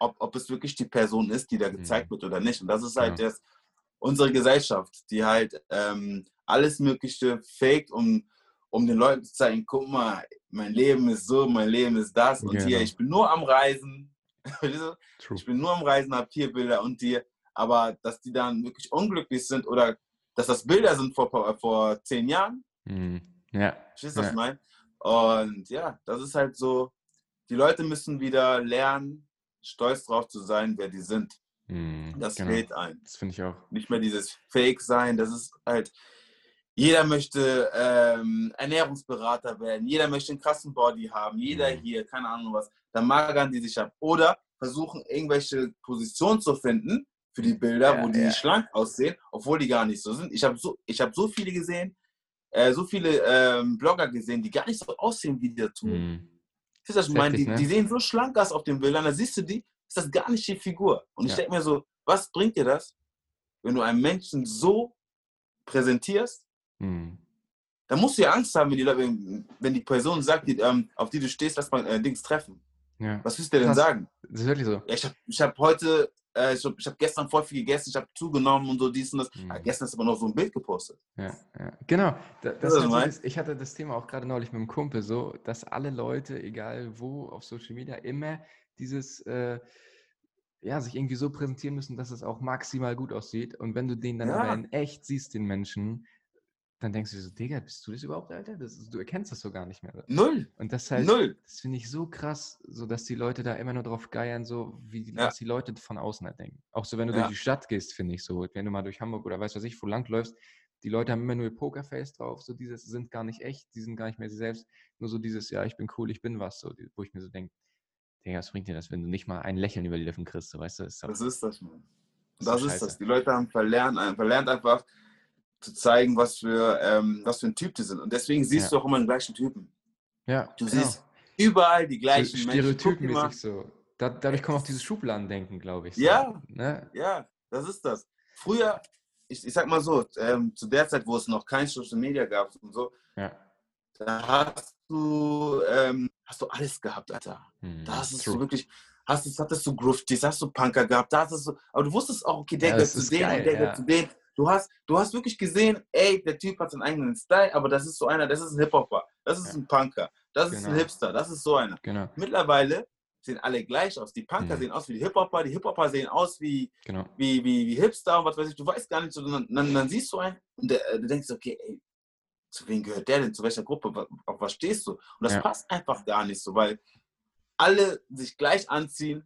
ob, ob es wirklich die Person ist, die da mhm. gezeigt mhm. wird oder nicht. Und das ist halt ja. das, unsere Gesellschaft, die halt ähm, alles Mögliche faked, um, um den Leuten zu zeigen, guck mal, mein Leben ist so, mein Leben ist das und genau. hier, ich bin nur am Reisen. <laughs> ich bin nur am Reisen, hab hier Bilder und dir. Aber dass die dann wirklich unglücklich sind oder dass das Bilder sind vor, vor zehn Jahren. Mhm. Ja. Verstehst du, was ja. ich meine? Und ja, das ist halt so, die Leute müssen wieder lernen, stolz drauf zu sein, wer die sind. Mhm, das genau. fehlt ein. Das finde ich auch. Nicht mehr dieses Fake sein, das ist halt, jeder möchte ähm, Ernährungsberater werden, jeder möchte einen krassen Body haben, jeder mhm. hier, keine Ahnung was, dann magern die sich ab. Oder versuchen irgendwelche Positionen zu finden für die Bilder, ja, wo die ja. schlank aussehen, obwohl die gar nicht so sind. Ich habe so, hab so viele gesehen, äh, so viele ähm, Blogger gesehen, die gar nicht so aussehen wie der tun. Mhm. Das, ich meine, die, ne? die, sehen so schlank aus auf den Bildern, da siehst du die, ist das gar nicht die Figur. Und ich denke mir so, was bringt dir das, wenn du einen Menschen so präsentierst, hm. Da musst du ja Angst haben, wenn die, Leute, wenn die Person sagt, die, ähm, auf die du stehst, lass mal äh, Dings treffen. Ja. Was willst du denn Krass. sagen? Das ist wirklich so. Ja, ich habe ich hab heute, äh, ich habe hab gestern voll viel gegessen, ich habe zugenommen und so dies und das. Mhm. Ja, gestern du aber noch so ein Bild gepostet. Ja, ja. genau. Da, das das ist, ich hatte das Thema auch gerade neulich mit einem Kumpel, so, dass alle Leute, egal wo, auf Social Media immer dieses, äh, ja, sich irgendwie so präsentieren müssen, dass es auch maximal gut aussieht. Und wenn du den dann aber in echt siehst, den Menschen, dann denkst du dir so, Digga, bist du das überhaupt, Alter? Das ist, du erkennst das so gar nicht mehr. Null. Und das halt, Null. das finde ich so krass, so dass die Leute da immer nur drauf geiern, so wie ja. was die Leute von außen halt denken. Auch so, wenn du ja. durch die Stadt gehst, finde ich so, wenn du mal durch Hamburg oder weiß was ich, wo lang läufst, die Leute haben immer nur ihr Pokerface drauf, so dieses sind gar nicht echt, die sind gar nicht mehr sie selbst, nur so dieses, ja, ich bin cool, ich bin was, so, wo ich mir so denke, Digga, was bringt dir das, wenn du nicht mal ein Lächeln über die Lippen kriegst, so, weißt du? Das ist, das, ist das, Mann. Das, das ist das. Die Leute haben verlernt, verlernt einfach, zu zeigen, was für, ähm, was für ein Typ die sind. Und deswegen siehst ja. du auch immer den gleichen Typen. Ja. Du genau. siehst überall die gleichen so Stereotypenmäßig so. Da, dadurch kommt auch dieses Schubladendenken, glaube ich. So. Ja, ne? ja, das ist das. Früher, ich, ich sag mal so, ähm, zu der Zeit, wo es noch kein Social Media gab und so, ja. da hast du, ähm, hast du alles gehabt, Alter. Hm, da hast du wirklich, hast, hattest du Gruftis, hast du Punker gehabt, da hast du, aber du wusstest auch, okay, der ja, gehört zu denen und der gehört zu denen. Du hast, du hast wirklich gesehen, ey, der Typ hat seinen eigenen Style, aber das ist so einer, das ist ein Hip-Hopper, das ist ja. ein Punker, das genau. ist ein genau. Hipster, das ist so einer. Genau. Mittlerweile sehen alle gleich aus. Die Punker mhm. sehen aus wie die Hip-Hopper, die Hip-Hopper sehen aus wie, genau. wie, wie, wie Hipster und was weiß ich. Du weißt gar nicht so, dann, dann, dann siehst du einen und der, du denkst, okay, ey, zu wem gehört der denn, zu welcher Gruppe, auf was stehst du? Und das ja. passt einfach gar nicht so, weil alle sich gleich anziehen.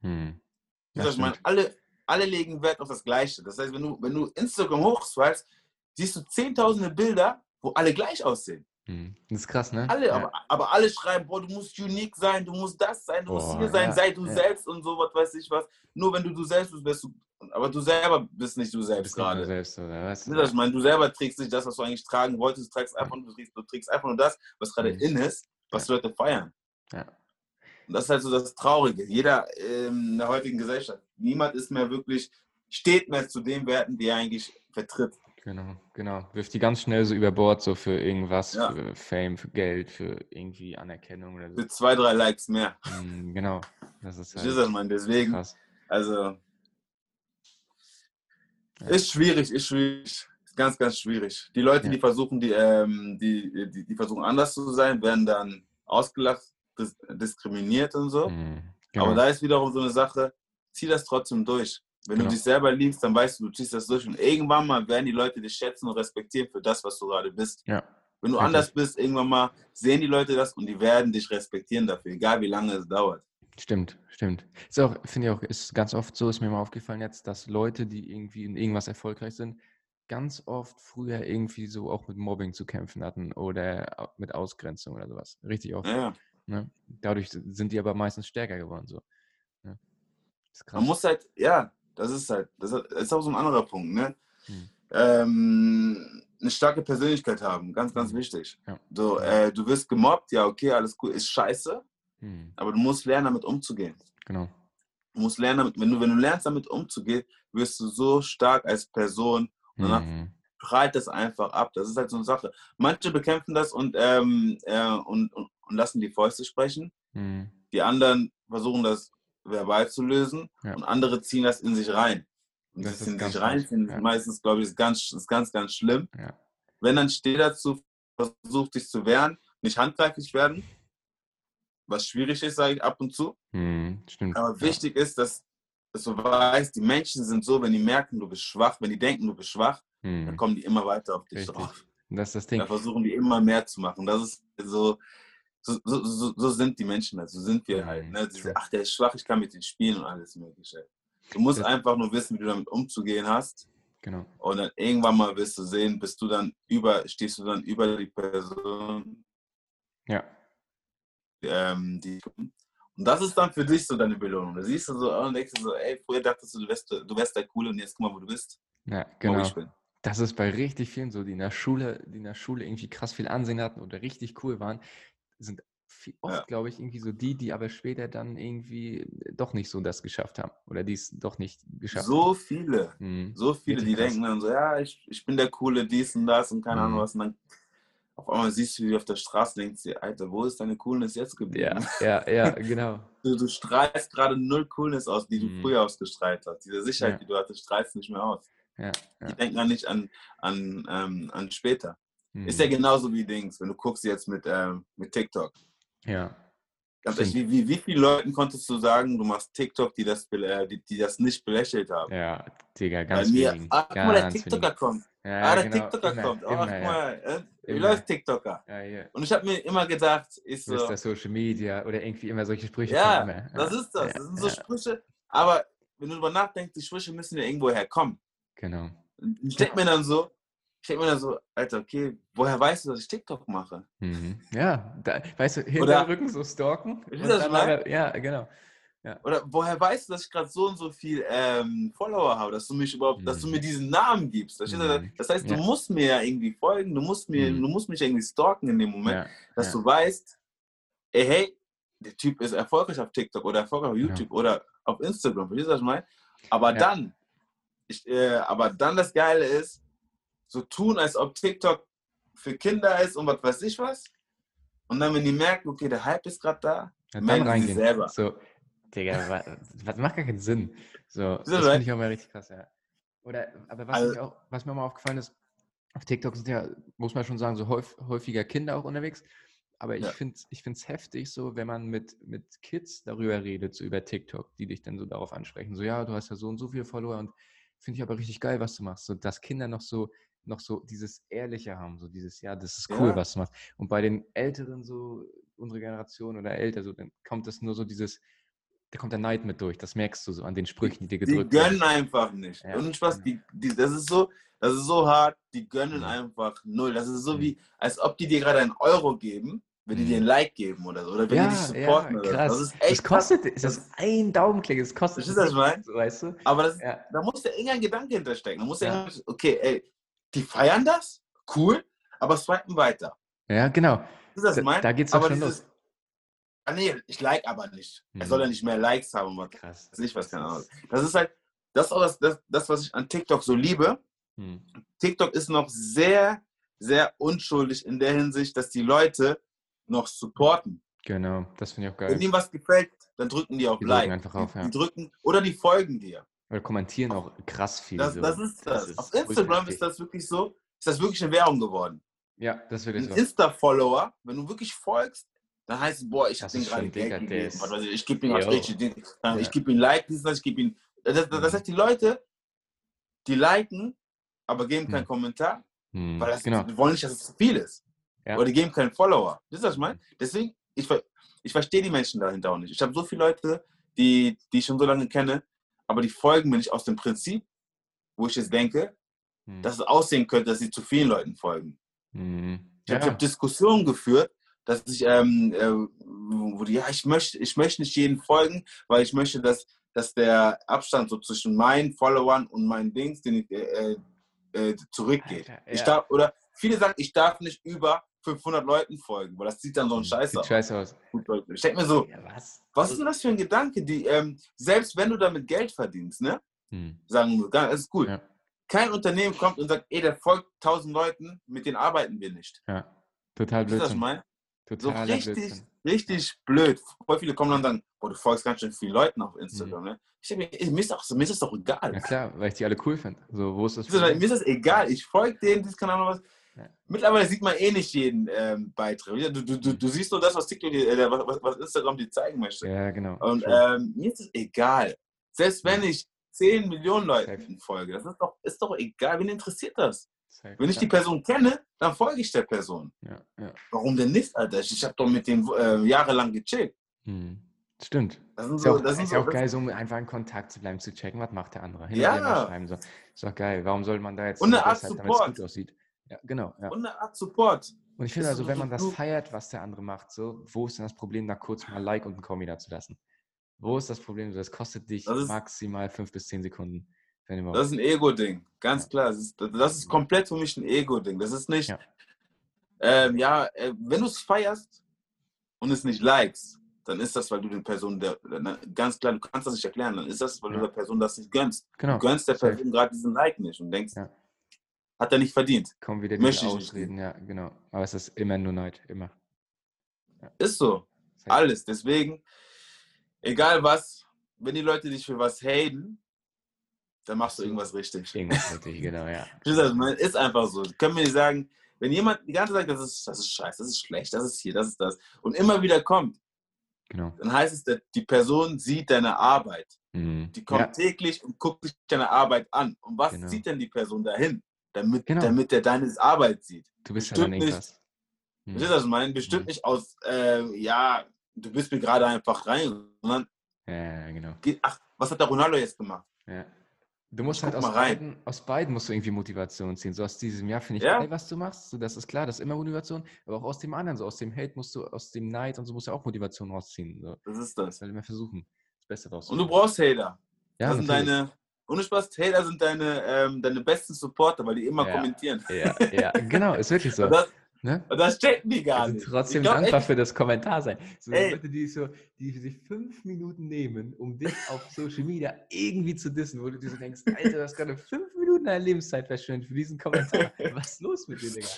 Hm. Ja, ich meine, alle, alle legen Wert auf das Gleiche. Das heißt, wenn du, wenn du Instagram hochswipest, siehst du zehntausende Bilder, wo alle gleich aussehen. Hm. Das ist krass, ne? Alle, ja. aber, aber alle schreiben, boah, du musst unique sein, du musst das sein, du boah, musst hier sein, ja, sei du ja. selbst und so, was weiß ich was. Nur wenn du du selbst bist, bist du, aber du selber bist nicht du selbst gerade. Du selbst, oder was? Ich meine, du selber trägst nicht das, was du eigentlich tragen wolltest, du trägst einfach, du trägst, du trägst einfach nur das, was gerade mhm. in ist, was Leute feiern. Ja. Und das ist halt so das Traurige. Jeder ähm, in der heutigen Gesellschaft, niemand ist mehr wirklich, steht mehr zu den Werten, die er eigentlich vertritt. Genau, genau. Wirft die ganz schnell so über Bord, so für irgendwas, ja. für Fame, für Geld, für irgendwie Anerkennung oder so. Für zwei, drei Likes mehr. Mm, genau. Das ist halt das ist man, deswegen. Krass. Also. Ja. Ist schwierig, ist schwierig. Ist ganz, ganz schwierig. Die Leute, ja. die versuchen, die, ähm, die, die, die, versuchen anders zu sein, werden dann ausgelacht, dis diskriminiert und so. Mm, genau. Aber da ist wiederum so eine Sache, zieh das trotzdem durch. Wenn genau. du dich selber liebst, dann weißt du, du ziehst das durch und irgendwann mal werden die Leute dich schätzen und respektieren für das, was du gerade bist. Ja. Wenn du Richtig. anders bist, irgendwann mal sehen die Leute das und die werden dich respektieren dafür, egal wie lange es dauert. Stimmt, stimmt. Ist auch, finde ich auch, ist ganz oft so, ist mir mal aufgefallen jetzt, dass Leute, die irgendwie in irgendwas erfolgreich sind, ganz oft früher irgendwie so auch mit Mobbing zu kämpfen hatten oder mit Ausgrenzung oder sowas. Richtig oft. Ja. Ne? Dadurch sind die aber meistens stärker geworden. So. Man muss halt, ja, das ist halt, das ist auch so ein anderer Punkt, ne? Hm. Ähm, eine starke Persönlichkeit haben, ganz, ganz hm. wichtig. Ja. So, äh, du wirst gemobbt, ja, okay, alles cool, ist scheiße, hm. aber du musst lernen, damit umzugehen. Genau. Du musst lernen, damit, wenn du, wenn du lernst, damit umzugehen, wirst du so stark als Person und danach mhm. prallt das einfach ab. Das ist halt so eine Sache. Manche bekämpfen das und, ähm, äh, und, und, und, lassen die Fäuste sprechen. Mhm. Die anderen versuchen das verbal zu lösen ja. und andere ziehen das in sich rein. Und das, in sich rein ja. meistens, glaube ich, ist ganz, ist ganz, ganz schlimm. Ja. Wenn dann steht dazu, versucht sich zu wehren, nicht handgreiflich werden, was schwierig ist, sage ich ab und zu. Hm, Aber wichtig ist, dass, dass du weißt, die Menschen sind so, wenn die merken, du bist schwach, wenn die denken, du bist schwach, hm. dann kommen die immer weiter auf dich Richtig. drauf. Das ist das Ding. Da versuchen die immer mehr zu machen. Das ist so, so, so, so, sind die Menschen so sind wir halt. Ne? Diese, ach, der ist schwach, ich kann mit ihm spielen und alles mögliche. Du musst einfach nur wissen, wie du damit umzugehen hast. Genau. Und dann irgendwann mal wirst du sehen, bist du dann über, stehst du dann über die Person. Ja. Ähm, die, und das ist dann für dich so deine Belohnung. Da siehst du so und denkst du so, ey, früher dachtest du, du wärst, du wärst der Coole und jetzt guck mal, wo du bist. Ja, genau. Das ist bei richtig vielen so, die in der Schule, die in der Schule irgendwie krass viel Ansehen hatten oder richtig cool waren sind oft, ja. glaube ich, irgendwie so die, die aber später dann irgendwie doch nicht so das geschafft haben oder die es doch nicht geschafft so haben. Viele, mhm. so viele, die denken dann so, ja, ich, ich bin der Coole, dies und das und keine mhm. Ahnung was. Und dann auf einmal siehst du, wie auf der Straße denkst du, Alter, wo ist deine Coolness jetzt geblieben? Ja, ja, ja <laughs> genau. du, du strahlst gerade null Coolness aus, die du mhm. früher ausgestrahlt hast. Diese Sicherheit, ja. die du hattest, strahlst nicht mehr aus. Ja, ja. Die denken dann nicht an, an, ähm, an später. Mhm. Ist ja genauso wie Dings, wenn du guckst jetzt mit, ähm, mit TikTok. Ja. Ganz ehrlich, wie, wie, wie viele Leuten konntest du sagen, du machst TikTok, die das, äh, die, die das nicht belächelt haben? Ja, Digga, ganz mir, Ah, guck mal, der TikToker wenig. kommt. Ja, ah, der genau. TikToker immer, kommt. Oh, immer, guck mal, ja. äh, wie läuft TikToker? Ja, ja. Und ich habe mir immer gedacht, ist so. Ist das Social Media oder irgendwie immer solche Sprüche. Ja, das ist das. Das sind so Sprüche. Aber wenn du darüber nachdenkst, die Sprüche müssen ja irgendwo herkommen. Genau. Ich denke mir dann so, ich denke mir dann so, Alter, okay, woher weißt du, dass ich TikTok mache? Mhm. Ja, da, weißt du, hinter Oder, Rücken so stalken. Dann, ja, genau. Ja. Oder woher weißt du, dass ich gerade so und so viel ähm, Follower habe, dass du mich überhaupt, mhm. dass du mir mhm. diesen Namen gibst? Mhm. Das heißt, du ja. musst mir ja irgendwie folgen, du musst mir, mhm. du musst mich irgendwie stalken in dem Moment, ja. dass du weißt, ey, hey, der Typ ist erfolgreich auf TikTok oder erfolgreich auf YouTube oder auf Instagram, verstehst du, was ich meine? Aber dann, ich, äh, aber dann das Geile ist, so tun, als ob TikTok für Kinder ist und was weiß ich was. Und dann, wenn die merken, okay, der Hype ist gerade da, ja, melden sie selber. So, Digga, was, macht gar keinen Sinn. So, das finde ich auch mal richtig krass, ja. Oder, aber was, also, auch, was mir mal aufgefallen ist, auf TikTok sind ja, muss man schon sagen, so häufiger Kinder auch unterwegs. Aber ich ja. finde es heftig, so wenn man mit, mit Kids darüber redet, so über TikTok, die dich dann so darauf ansprechen. So, ja, du hast ja so und so viele Follower und finde ich aber richtig geil, was du machst. So, dass Kinder noch so noch so dieses Ehrliche haben, so dieses, ja, das ist cool, ja. was du machst. Und bei den Älteren, so unsere Generation oder älter, so, dann kommt das nur so dieses, da kommt der Neid mit durch. Das merkst du so an den Sprüchen, die dir gedrückt werden. Die gönnen werden. einfach nicht. Ja, Und Spaß, genau. die, die, das ist so, das ist so hart, die gönnen einfach null. Das ist so mhm. wie, als ob die dir gerade einen Euro geben, wenn die dir ein. Like geben oder so. Oder wenn ja, die dich supporten. Ja, krass. Das ist echt das kostet, ist das ein Daumenklick, das kostet. Das ist das, mein? weißt du? Aber das, ja. da muss ja irgendein Gedanke hinterstecken. Da muss ja okay, ey, die feiern das, cool, aber swipen weiter. Ja, genau. Ist das mein? Da geht's doch schon dieses, los. Ah, nee, ich like aber nicht. Hm. Er soll ja nicht mehr Likes haben. Aber Krass. Das ist nicht was, keine Ahnung. Das ist halt, das ist auch das, das, das was ich an TikTok so liebe. Hm. TikTok ist noch sehr, sehr unschuldig in der Hinsicht, dass die Leute noch supporten. Genau, das finde ich auch geil. Wenn ihnen was gefällt, dann drücken die auf die Like. Einfach auf, ja. Die drücken oder die folgen dir. Oder kommentieren auch krass viel. Das, das ist das. das ist auf Instagram ist das wirklich so, ist das wirklich eine Währung geworden. Ja, das ich Ein Insta-Follower, wenn du wirklich folgst, dann heißt es, boah, ich habe den gerade Geld gegeben. Ich, ich gebe ihm was richtig, ich gebe ihm Like, ich gebe ihm. Das, das, heißt, die Leute, die liken, aber geben keinen hm. Kommentar, hm. weil das, genau. die wollen nicht, dass es zu viel ist. Ja. Oder die geben keinen Follower. Das ist was ich meine? Deswegen, ich, ich verstehe die Menschen dahinter auch nicht. Ich habe so viele Leute, die, die ich schon so lange kenne, aber die folgen mir nicht aus dem Prinzip, wo ich jetzt denke, hm. dass es aussehen könnte, dass sie zu vielen Leuten folgen. Hm. Ich habe hab Diskussionen geführt, dass ich, ähm, äh, wo die, ja, ich möchte, ich möchte nicht jedem folgen, weil ich möchte, dass, dass der Abstand so zwischen meinen Followern und meinen Dings, den ich, äh, äh, zurückgeht. Alter, ja. Ich darf, oder viele sagen, ich darf nicht über 500 Leuten folgen, weil das sieht dann so ein Scheiß aus. Scheiße aus. Ich denke mir so, ja, was? was ist denn das für ein Gedanke? Die, ähm, selbst wenn du damit Geld verdienst, ne? Hm. Sagen wir, das ist gut. Ja. Kein Unternehmen kommt und sagt, ey, der folgt 1000 Leuten, mit denen arbeiten wir nicht. Ja, total blöd. Das mein? Total so richtig, Blödsinn. richtig blöd. Voll viele kommen dann und sagen, boah, du folgst ganz schön vielen Leuten auf Instagram. Mhm. Ne? Ich denke mir, mir, ist auch, mir ist das doch egal. Ja klar, weil ich die alle cool finde. So, wo ist das? Mir ist das egal. Ich folge denen, das kann auch was. Ja. Mittlerweile sieht man eh nicht jeden ähm, Beitrag. Du, du, du, du, siehst nur das, was TikTok, äh, was, was Instagram dir zeigen möchte. Ja, genau. Und ähm, mir ist es egal. Selbst wenn ich 10 Millionen Leuten folge, das ist doch, ist doch egal. Wen interessiert das? Wenn ich die Person kenne, dann folge ich der Person. Ja, ja. Warum denn nicht, Alter? Ich, ich habe doch mit denen äh, jahrelang gecheckt. Hm. Stimmt. Das ist, so, ja auch, das ist so, auch geil, so einfach in Kontakt zu bleiben, zu checken, was macht der andere. Hin ja. schreiben. So. Ist doch geil. Warum soll man da jetzt und eine Art halt, Support. gut aussieht? Ja, genau. Ja. Und eine Art Support. Und ich finde also, wenn man das feiert, was der andere macht, so, wo ist denn das Problem, da kurz mal ein Like und ein Kommi dazulassen? Wo ist das Problem? Das kostet dich das maximal fünf bis zehn Sekunden. Das ist ein Ego-Ding, ganz ja. klar. Das ist, das ist, komplett für mich ein Ego-Ding. Das ist nicht, ja, ähm, ja äh, wenn du es feierst und es nicht likest, dann ist das, weil du den Personen, der, ganz klar, du kannst das nicht erklären, dann ist das, weil ja. du der Person das nicht gönnst. Genau. Du gönnst der Person gerade diesen Like nicht und denkst, hat er nicht verdient. Kommen wieder die Ausreden, ja, genau. Aber es ist immer nur Neid, immer. Ist so. Alles. Deswegen, egal was, wenn die Leute dich für was haten, dann machst du irgendwas richtig. Irgendwas richtig, genau, ja. <laughs> ist einfach so. Können wir nicht sagen, wenn jemand die ganze Zeit sagt, das ist, das ist scheiße, das ist schlecht, das ist hier, das ist das, und immer wieder kommt, genau. dann heißt es, die Person sieht deine Arbeit. Mhm. Die kommt ja. täglich und guckt sich deine Arbeit an. Und was genau. sieht denn die Person dahin, damit, genau. damit er deine Arbeit sieht? Du bist Bestimmt ja nicht. Verstehst du, was ich meine? Bestimmt mhm. nicht aus, äh, ja, du bist mir gerade einfach rein, sondern. Ja, genau. Ach, was hat der Ronaldo jetzt gemacht? Ja. Du musst halt aus beiden, aus beiden musst du irgendwie Motivation ziehen. So aus diesem Jahr finde ich ja. geil, was du machst. So, das ist klar, das ist immer Motivation. Aber auch aus dem anderen, so aus dem Hate musst du, aus dem Neid und so musst du auch Motivation rausziehen. So. Das ist das. Halt immer versuchen, das Beste rauszuholen. Und du brauchst Hater. Ja, das sind deine, ohne Spaß, Hater sind deine, ähm, deine besten Supporter, weil die immer ja. kommentieren. Ja, ja, <laughs> genau, ist wirklich so. Das, Ne? Und das checken die gar nicht. Trotzdem glaub, dankbar echt, für das Kommentar sein. So Leute, die, so, die sich fünf Minuten nehmen, um dich auf Social Media irgendwie zu dissen, wo du dir so denkst, Alter, du hast gerade fünf Minuten deiner Lebenszeit verschwendet für diesen Kommentar. <laughs> Was ist los mit dir, Digga?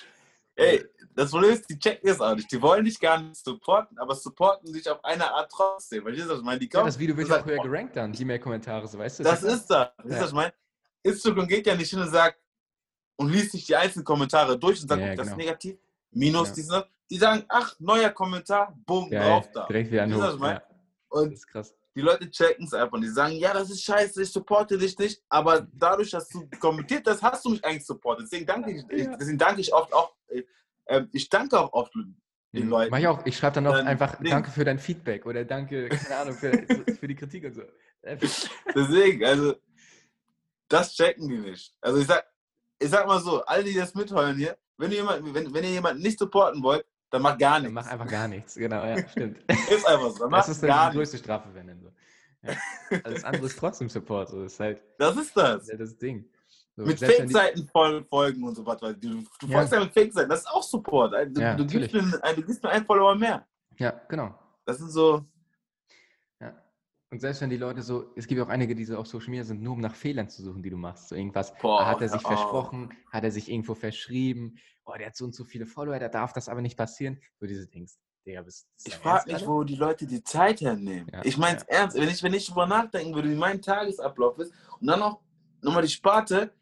Ey, das Problem ist, die checken es auch nicht. Die wollen dich gar nicht supporten, aber supporten dich auf eine Art trotzdem. Verstehst du, was ich meine? Die kommen, ja, das Video wird ja auch höher gerankt dann, je mehr Kommentare, so weißt du? Das, das ist das. Weißt du, ja. was ich meine? Instagram geht ja nicht hin und sagt und liest sich die einzelnen Kommentare durch und sagt, ja, das genau. ist negativ minus ja. diesen, die sagen, ach, neuer Kommentar, ja, drauf da. Direkt wieder ein ja. Und das ist krass. Die Leute checken es einfach und die sagen, ja, das ist scheiße, ich supporte dich nicht, aber dadurch, dass du kommentiert hast, hast du mich eigentlich supportet. Deswegen danke ich, ja. deswegen danke ich oft auch, äh, ich danke auch oft den mhm. Leuten. Mach ich auch. Ich schreibe dann noch dann einfach Ding. Danke für dein Feedback oder Danke, keine Ahnung, <laughs> für, für die Kritik und so. Deswegen, also, das checken die nicht. Also ich sag, ich sag mal so, alle, die das mitheulen hier, wenn ihr, jemand, wenn, wenn ihr jemanden nicht supporten wollt, dann macht gar nichts. Dann mach einfach gar nichts, genau, ja, stimmt. <laughs> ist einfach so. das ist dann die größte Strafe, wenn. Ja. <laughs> Alles andere ist trotzdem Support. So. Das, ist halt, das ist das. Das, ist das Ding. So, mit Fake-Seiten folgen und so was. Du, du ja. folgst ja mit Fake-Seiten, das ist auch Support. Du, ja, du, gibst mir, du gibst mir einen Follower mehr. Ja, genau. Das sind so. Ja. Und selbst wenn die Leute so, es gibt auch einige, die so auf Social Media sind, nur um nach Fehlern zu suchen, die du machst. So irgendwas, Boah, hat er sich oh. versprochen, hat er sich irgendwo verschrieben, oh, der hat so und so viele Follower, da darf das aber nicht passieren. So diese Dings. Digga, bist, ich frage mich, wo die Leute die Zeit hernehmen. Ja, ich meine es ja. ernst, wenn ich, wenn ich darüber nachdenken würde, wie mein Tagesablauf ist und dann noch nochmal die Sparte,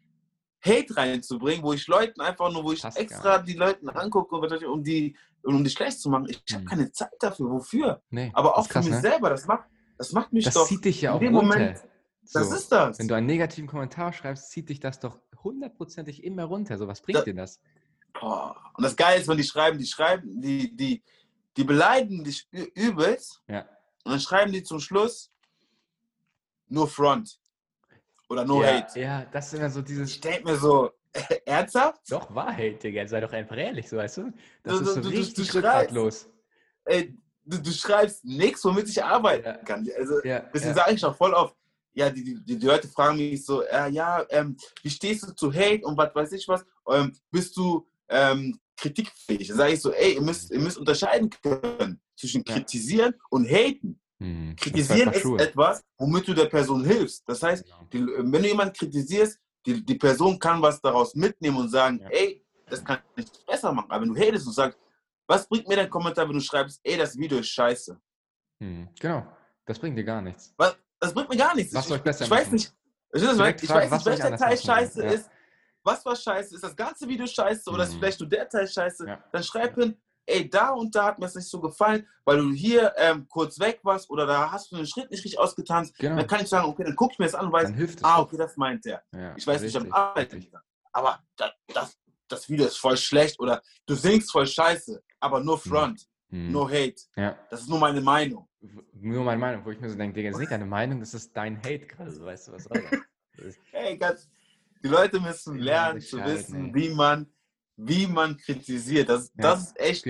Hate reinzubringen, wo ich Leuten einfach nur, wo ich Passt extra die Leuten angucke, um die, um die schlecht zu machen. Ich habe hm. keine Zeit dafür. Wofür? Nee, Aber auch krass, für mich ne? selber. Das macht, das macht mich das doch. Das zieht dich ja auch runter. Moment. So, das ist das. Wenn du einen negativen Kommentar schreibst, zieht dich das doch hundertprozentig immer runter. So, was bringt da, dir das? Boah. Und das Geile ist, wenn die schreiben, die schreiben, die, die, die beleidigen dich übelst. Ja. Und dann schreiben die zum Schluss nur Front. Oder No ja, Hate. Ja, das ist immer so dieses. Ich denke mir so, <laughs> ernsthaft? Doch, war Hate, Digga. Sei doch einfach ehrlich, so weißt du? Das du, ist so du, richtig du, rückgratlos. Ey, du, du schreibst nichts, womit ich arbeiten ja. kann. Also, ja, deswegen ja. sage ich auch voll oft, ja, die, die, die, Leute fragen mich so, äh, ja, ähm, wie stehst du zu Hate und was weiß ich was? Ähm, bist du ähm, kritikfähig? Da sage ich so, ey, ihr müsst, ihr müsst unterscheiden können zwischen kritisieren und haten. Hm, Kritisieren ist etwas, womit du der Person hilfst. Das heißt, die, wenn du jemanden kritisierst, die, die Person kann was daraus mitnehmen und sagen, ja. ey, das kann ich besser machen. Aber wenn du hatest und sagst, was bringt mir dein Kommentar, wenn du schreibst, ey, das Video ist scheiße? Hm, genau, das bringt dir gar nichts. Was? Das bringt mir gar nichts. Was ich, euch besser ich weiß nicht, ich, weiß ich weiß nicht, welcher Teil scheiße ja. ist. Was war scheiße? Ist das ganze Video scheiße oder ist hm. vielleicht nur der Teil scheiße? Ja. Dann schreib hin, ey, da und da hat mir es nicht so gefallen, weil du hier ähm, kurz weg warst oder da hast du den Schritt nicht richtig ausgetanzt. Genau. Dann kann ich sagen, okay, dann guck ich mir das an und weiß, ah, okay, das meint der. Ja, ich weiß richtig, nicht, ob arbeiten Aber das, das, das Video ist voll schlecht oder du singst voll scheiße, aber nur hm. Front, hm. no Hate. Ja. Das ist nur meine Meinung. Nur meine Meinung, wo ich mir so denke, Digga, das ist nicht deine Meinung, das ist dein Hate gerade, weißt du, was hey, <laughs> ganz, die Leute müssen lernen zu wissen, nee. wie man wie man kritisiert. Das, ja, das ist echt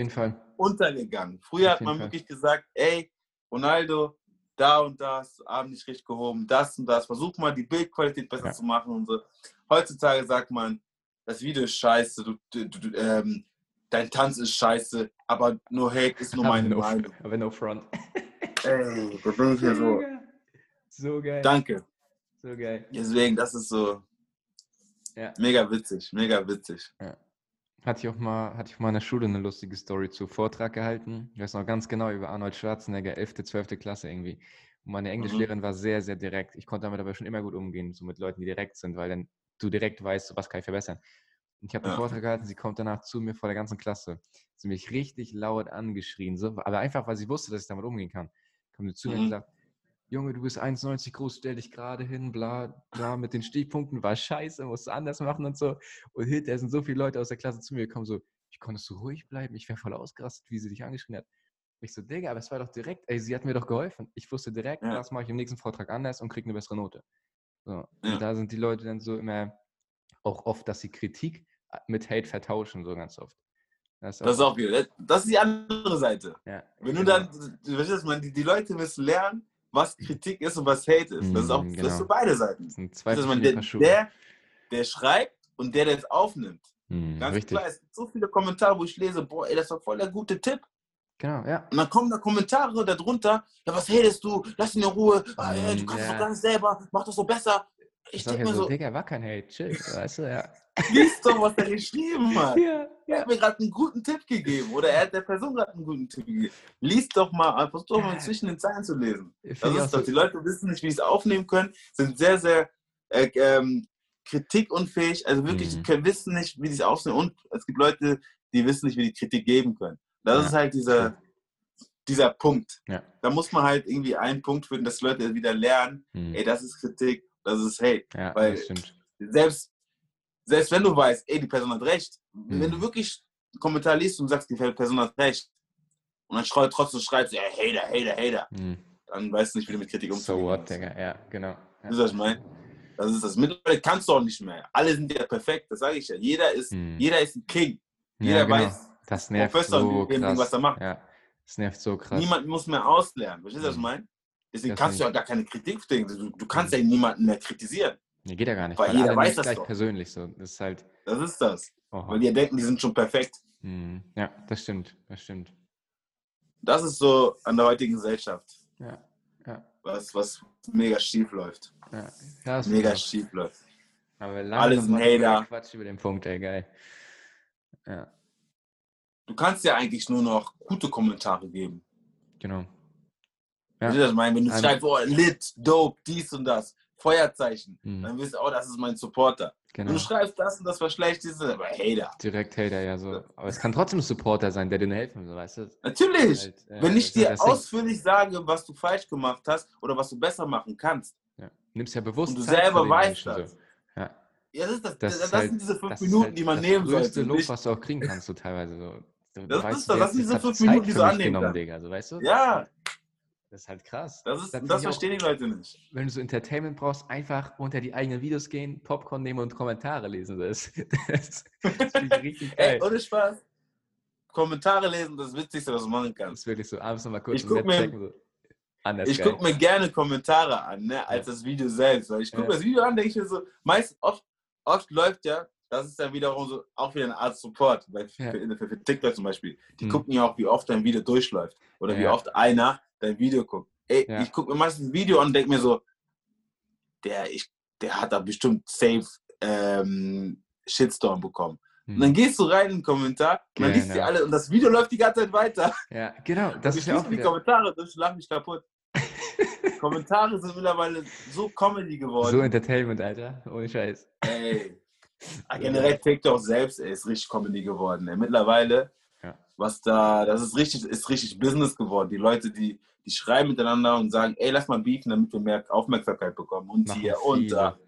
untergegangen. Früher hat man Fall. wirklich gesagt, ey, Ronaldo, da und das, Abend nicht richtig gehoben, das und das. Versuch mal die Bildqualität besser ja. zu machen und so. Heutzutage sagt man, das Video ist scheiße, du, du, du, ähm, dein Tanz ist scheiße, aber nur Hate ist nur meine no, Meinung. Aber no front. <laughs> Ey, da bin ich ja so. So geil. Danke. So geil. Deswegen, das ist so ja. mega witzig, mega witzig. Ja hatte ich auch mal, hatte ich mal in der Schule eine lustige Story zu Vortrag gehalten. Ich weiß noch ganz genau über Arnold Schwarzenegger, 11., 12. Klasse irgendwie. Und meine Englischlehrerin mhm. war sehr, sehr direkt. Ich konnte damit aber schon immer gut umgehen, so mit Leuten, die direkt sind, weil dann du direkt weißt, was kann ich verbessern. Und ich habe einen ja. Vortrag gehalten, sie kommt danach zu mir vor der ganzen Klasse. Sie hat mich richtig laut angeschrien, so, aber einfach, weil sie wusste, dass ich damit umgehen kann. Kommt sie zu mhm. mir und gesagt, Junge, du bist 1,90 groß, stell dich gerade hin, bla, bla, mit den Stichpunkten war scheiße, musst du anders machen und so. Und hinterher sind so viele Leute aus der Klasse zu mir gekommen, so, ich konnte so ruhig bleiben, ich wäre voll ausgerastet, wie sie dich angeschrien hat. Ich so, Digga, aber es war doch direkt, ey, sie hat mir doch geholfen. Ich wusste direkt, ja. das mache ich im nächsten Vortrag anders und kriege eine bessere Note. So. Ja. Und da sind die Leute dann so immer auch oft, dass sie Kritik mit Hate vertauschen, so ganz oft. Das ist auch, das ist, auch das ist die andere Seite. Ja, Wenn du genau. dann, du weißt, man, die, die Leute müssen lernen, was Kritik ist und was Hate ist. Das ist auch genau. das ist für beide Seiten. Das sind zwei das man, der, der, der schreibt und der, der es aufnimmt. Mhm, Ganz richtig. klar, es gibt so viele Kommentare, wo ich lese, boah, ey, das war voll der gute Tipp. Genau, ja. Und dann kommen da Kommentare darunter, ja, was hatest du? Lass ihn in Ruhe, ah, ey, du kannst ja. doch gar nicht selber, mach das so besser. Ich denke mir so, Digga, war kein Hate, chill, weißt du, ja. <laughs> Lies doch, was er geschrieben <laughs> hat. Ja, Er hat mir gerade einen guten Tipp gegeben oder er hat der Person gerade einen guten Tipp gegeben. Lies doch mal, versuch doch mal zwischen den Zeilen zu lesen. Das ist doch, die Leute wissen nicht, wie sie es aufnehmen können, sind sehr, sehr äh, ähm, kritikunfähig, also wirklich, mhm. die wissen nicht, wie sie es aufnehmen und es gibt Leute, die wissen nicht, wie die Kritik geben können. Das ja. ist halt dieser, dieser Punkt. Da muss man halt irgendwie einen Punkt finden, dass Leute wieder lernen, hm. ey, das ist Kritik, das ist Hate. Ja, Weil das stimmt. Selbst, selbst wenn du weißt, ey, die Person hat recht, hm. wenn du wirklich einen Kommentar liest und sagst, die Person hat recht, und dann schreit, trotzdem schreibst, ja, Hater, Hater, Hater, hm. dann weißt du nicht, wie du mit Kritik umzugehen So what, Digga, ja, genau. Ja. Das ist, was ich meine. Das ist das. Mittlerweile kannst du auch nicht mehr. Alle sind ja perfekt, das sage ich ja. Jeder ist, hm. jeder ist ein King. Jeder ja, genau. weiß, das nervt Professor, so krass. was er macht. Ja, das nervt so krass. Niemand muss mehr auslernen. Verstehst du, was ich hm. meine? Deswegen das kannst du ja gar keine Kritik denken. Du, du kannst ja niemanden mehr kritisieren. Nee, geht ja gar nicht. Weil, weil jeder weiß das gleich doch. persönlich so. Das ist halt. Das ist das. Oha. Weil die denken, die sind schon perfekt. Hm. Ja, das stimmt. Das stimmt. Das ist so an der heutigen Gesellschaft. Ja. ja. Was, was mega schief läuft. Ja. ja mega schief läuft. Aber Alles ein Hater. Quatsch über den Punkt, ey, geil. Ja. Du kannst ja eigentlich nur noch gute Kommentare geben. Genau. Ja. Ich meine, wenn du Ein schreibst, oh, lit, dope, dies und das, Feuerzeichen, mhm. dann wirst du, oh, das ist mein Supporter. Genau. Du schreibst das und das war schlecht, ist aber Hater. Direkt Hater, ja so. Aber es kann trotzdem ein Supporter sein, der dir helfen will, weißt du? Natürlich. Halt, äh, Wenn ich dir ausführlich sage, was du falsch gemacht hast oder was du besser machen kannst. Ja. Nimmst ja bewusst. Und du Zeit selber weißt das. So. Ja. Ja, das, ist das, das, das halt, sind diese fünf Minuten, halt die man nehmen sollte. Das größte Lob, was du auch kriegen kannst, so teilweise. So. Du, das weißt, ist das, das sind diese fünf Minuten, die du annehmen genommen, Digga, so, weißt du? Ja. Das ist halt krass. Das, ist, das, das verstehen die Leute nicht. Wenn du so Entertainment brauchst, einfach unter die eigenen Videos gehen, Popcorn nehmen und Kommentare lesen. Das, <laughs> das, das <laughs> richtig geil. Ey, ohne Spaß. Kommentare lesen, das Witzigste, was du machen kannst. Das ist wirklich so. Abends nochmal kurz ich guck mir, so. Ich gucke mir gerne Kommentare an, ne, als ja. das Video selbst. Weil ich gucke ja. das Video an, denke ich mir so, meist oft, oft läuft ja, das ist ja wiederum so, auch wieder eine Art Support. Weil für, ja. für, für, TikTok zum Beispiel, die hm. gucken ja auch, wie oft dein Video durchläuft. Oder wie oft einer dein Video guckt. Ey, ja. ich gucke mir meistens ein Video an und denke mir so, der, ich, der hat da bestimmt safe ähm, Shitstorm bekommen. Hm. Und dann gehst du rein in den Kommentar und dann liest die alle und das Video läuft die ganze Zeit weiter. Ja, genau. Das und ist ja auch die Kommentare und ich lache mich kaputt. <laughs> Kommentare sind mittlerweile so Comedy geworden. So Entertainment, Alter. Ohne Scheiß. Ey. <laughs> Generell TikTok selbst ey, ist richtig Comedy geworden. Ey. Mittlerweile, ja. was da, das ist richtig, ist richtig Business geworden. Die Leute, die, die schreiben miteinander und sagen, ey, lass mal beefen, damit wir mehr Aufmerksamkeit bekommen. Und Machen hier viele. und da.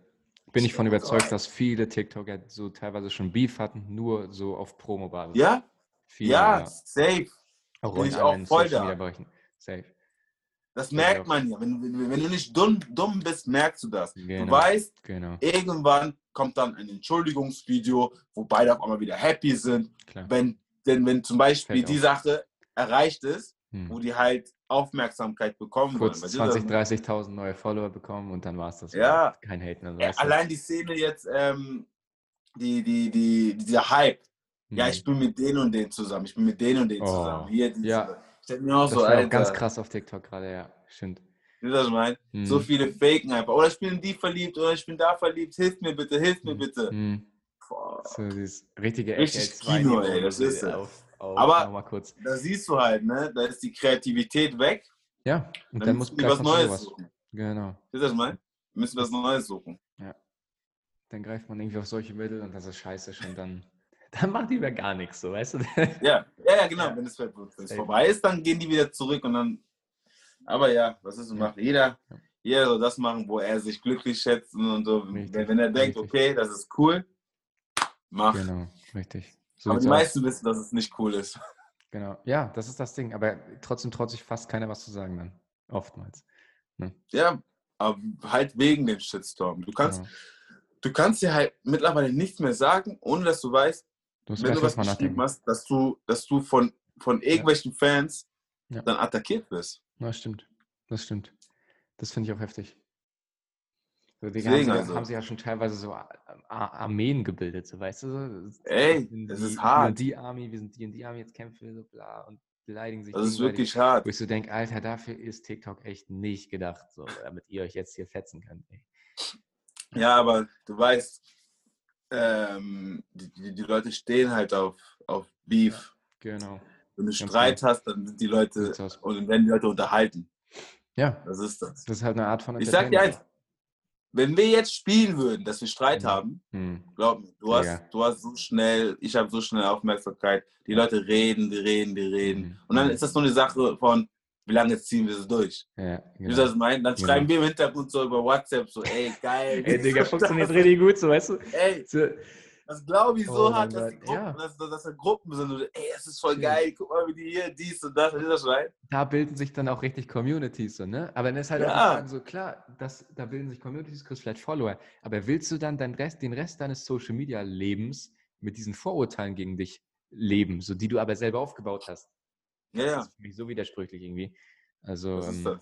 Bin ich von überzeugt, dass viele TikToker so teilweise schon Beef hatten, nur so auf Promo-Basis. Ja? Viele, ja, ja, safe. Auch Bin ich auch voll da. Safe. Das merkt man ja. Wenn, wenn, wenn, du nicht dumm, dumm bist, merkst du das. Genau, du weißt, genau. irgendwann kommt dann ein Entschuldigungsvideo, wo beide auf einmal wieder happy sind. Klar. Wenn, denn wenn zum Beispiel Fällt die auf. Sache erreicht ist, hm. wo die halt Aufmerksamkeit bekommen Kurz 20.000, 30.000 neue Follower bekommen und dann war es das. Ja. Kein Hate mehr. Ja, allein die Szene jetzt, ähm, die, die, die, dieser Hype. Hm. Ja, ich bin mit denen und denen zusammen. Ich bin mit denen und denen oh. zusammen. Hier, ja. Ich mir auch das so, Alter. Auch ganz krass auf TikTok gerade, ja. Stimmt. Wie das ich meine? Hm. So viele Faken einfach. Oder ich bin in die verliebt oder ich bin da verliebt. Hilf mir bitte, hilf mir hm. bitte. Hm. So dieses richtige Richtig Kino, ey. Das ist es. Auf, Aber da siehst du halt, ne? Da ist die Kreativität weg. Ja, und dann, dann musst du was Neues was. suchen. Genau. Ist das mein? Wir müssen was Neues suchen. Ja. Dann greift man irgendwie auf solche Mittel und das ist scheiße schon dann. <laughs> Dann macht die wieder gar nichts, so weißt du? <laughs> Ja, ja, ja genau. Ja. Wenn es, vorbei ist, dann gehen die wieder zurück und dann. Aber ja, was ist und macht jeder? Jeder soll das machen, wo er sich glücklich schätzt und so. Richtig, wenn, wenn er denkt, richtig. okay, das ist cool, mach. Genau, richtig. So Aber die meisten aus. wissen, dass es nicht cool ist. Genau. Ja, das ist das Ding. Aber trotzdem traut sich fast keiner was zu sagen dann. Oftmals. Ne? Ja, aber halt wegen dem Shitstorm. Du kannst, genau. du kannst dir halt mittlerweile nichts mehr sagen, ohne dass du weißt, du wenn du was geschrieben hast, dass du, dass du von, von irgendwelchen ja. Fans ja. dann attackiert wirst. Das stimmt. Das stimmt. Das finde ich auch heftig. So, die Deswegen haben, also. haben sie ja schon teilweise so Armeen gebildet, so weißt du? Ey, das die, ist hart. Die Army, wir sind die und die Army, jetzt kämpfen wir so bla und beleidigen sich. Das ist wirklich hart. Wo ich so denke, Alter, dafür ist TikTok echt nicht gedacht, so, damit ihr euch jetzt hier fetzen könnt. Ey. Ja, aber du weißt, ähm, die, die, Leute stehen halt auf, auf Beef. Ja, genau. Wenn du Streit genau. hast, dann sind die Leute und werden die Leute unterhalten. Ja. Das ist das. Das ist halt eine Art von Ich sag dir eins, wenn wir jetzt spielen würden, dass wir Streit mhm. haben, mhm. glaub mir, du hast, du hast so schnell, ich habe so schnell Aufmerksamkeit. Die Leute reden, die reden, die reden. Mhm. Und dann mhm. ist das nur eine Sache von, wie lange ziehen wir es durch? Ja, genau. Das meinen? Dann genau. schreiben wir im Hintergrund so über WhatsApp so, ey, geil. ey, <laughs> Digga, funktioniert richtig gut, so, weißt du? Ey, so, das glaube ich so oh, hart, dass, die Gruppen, ja. dass, dass da Gruppen sind. Und, ey, es ist voll geil, guck mal, wie die hier, dies und das, dieser Schwein. Da bilden sich dann auch richtig Communities, so, ne? Aber dann ist halt ja. auch so, klar, das, da bilden sich Communities, kriegst vielleicht Follower. Aber willst du dann dein Rest, den Rest deines Social Media Lebens mit diesen Vorurteilen gegen dich leben, so die du aber selber aufgebaut hast? Ja, ja. Das ist für mich so widersprüchlich irgendwie. Also, ähm,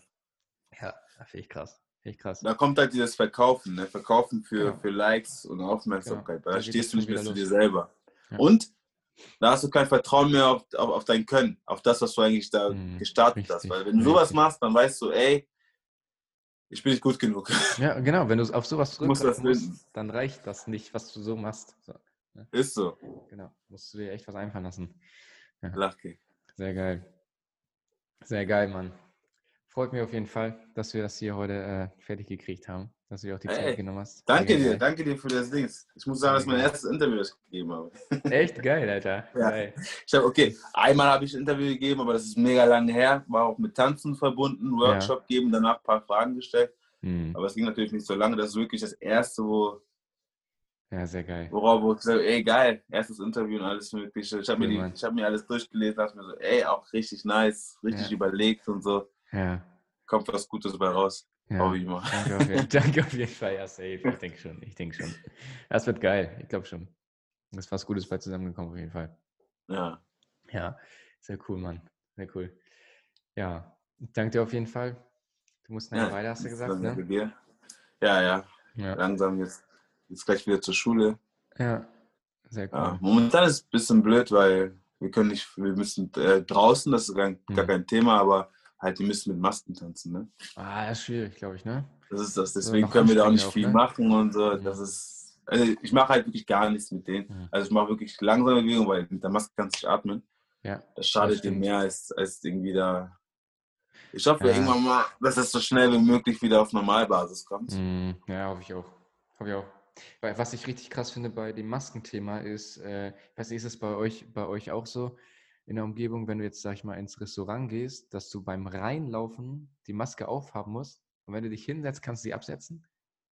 ja, finde ich krass. Echt krass. Da kommt halt dieses Verkaufen, ne? Verkaufen für, ja. für Likes und Aufmerksamkeit. Ja. Da, da stehst du nicht mehr zu dir selber. Ja. Und da hast du kein Vertrauen mehr auf, auf, auf, dein Können, auf das, was du eigentlich da mhm. gestartet Richtig. hast. Weil wenn du sowas machst, dann weißt du, ey, ich bin nicht gut genug. Ja, genau. Wenn du auf sowas <laughs> zurückkommst, musst, dann reicht das nicht, was du so machst. So, ne? Ist so. Genau. Musst du dir echt was einfallen lassen. Ja. Lache. Sehr geil. Sehr geil, Mann freut mich auf jeden Fall, dass wir das hier heute äh, fertig gekriegt haben, dass du dir auch die Zeit hey, genommen hast. Danke dir, danke dir für das Ding. Ich muss sagen, das ist mein erstes Interview, das ich gegeben habe. <laughs> Echt geil, Alter. Ja. Geil. Ich habe, okay, einmal habe ich ein Interview gegeben, aber das ist mega lange her, war auch mit Tanzen verbunden, Workshop ja. geben, danach ein paar Fragen gestellt. Hm. Aber es ging natürlich nicht so lange. Das ist wirklich das erste, wo. Ja, sehr geil. Worauf wo ich gesagt ey, geil, erstes Interview und alles Mögliche. Ich habe mir, hab mir alles durchgelesen, dachte mir so, ey, auch richtig nice, richtig ja. überlegt und so. Ja. Kommt was Gutes bei raus. Ja, Hoffe ich mal. Danke auf, <laughs> jeden, danke auf jeden Fall, ja, safe. Ich denke schon, ich denke schon. Das wird geil, ich glaube schon. Das ist was Gutes bei zusammengekommen, auf jeden Fall. Ja. Ja, sehr cool, Mann. Sehr cool. Ja, danke dir auf jeden Fall. Du musst nachher ja, weiter, hast du gesagt, ne? Dir. Ja, ja, ja. Langsam jetzt, jetzt gleich wieder zur Schule. Ja, sehr cool. Ja, momentan ist es ein bisschen blöd, weil wir können nicht, wir müssen äh, draußen, das ist gar, gar kein Thema, aber halt, die müssen mit Masken tanzen, ne? Ah, das ist schwierig, glaube ich, ne? Das ist das. Deswegen so, können wir da auch nicht auch, viel ne? machen und so. Mhm. Das ist, also ich mache halt wirklich gar nichts mit denen. Mhm. Also ich mache wirklich langsame Bewegungen, weil mit der Maske kannst du nicht atmen. Ja. Das schadet dir mehr als, als irgendwie da. Ich hoffe ja. irgendwann mal, dass das so schnell wie möglich wieder auf Normalbasis kommt. Mhm. Ja, hoffe ich auch. Hoffe ich auch. Weil was ich richtig krass finde bei dem Maskenthema ist, äh, ich weiß nicht, ist es bei euch, bei euch auch so? In der Umgebung, wenn du jetzt, sag ich mal, ins Restaurant gehst, dass du beim Reinlaufen die Maske aufhaben musst und wenn du dich hinsetzt, kannst du sie absetzen?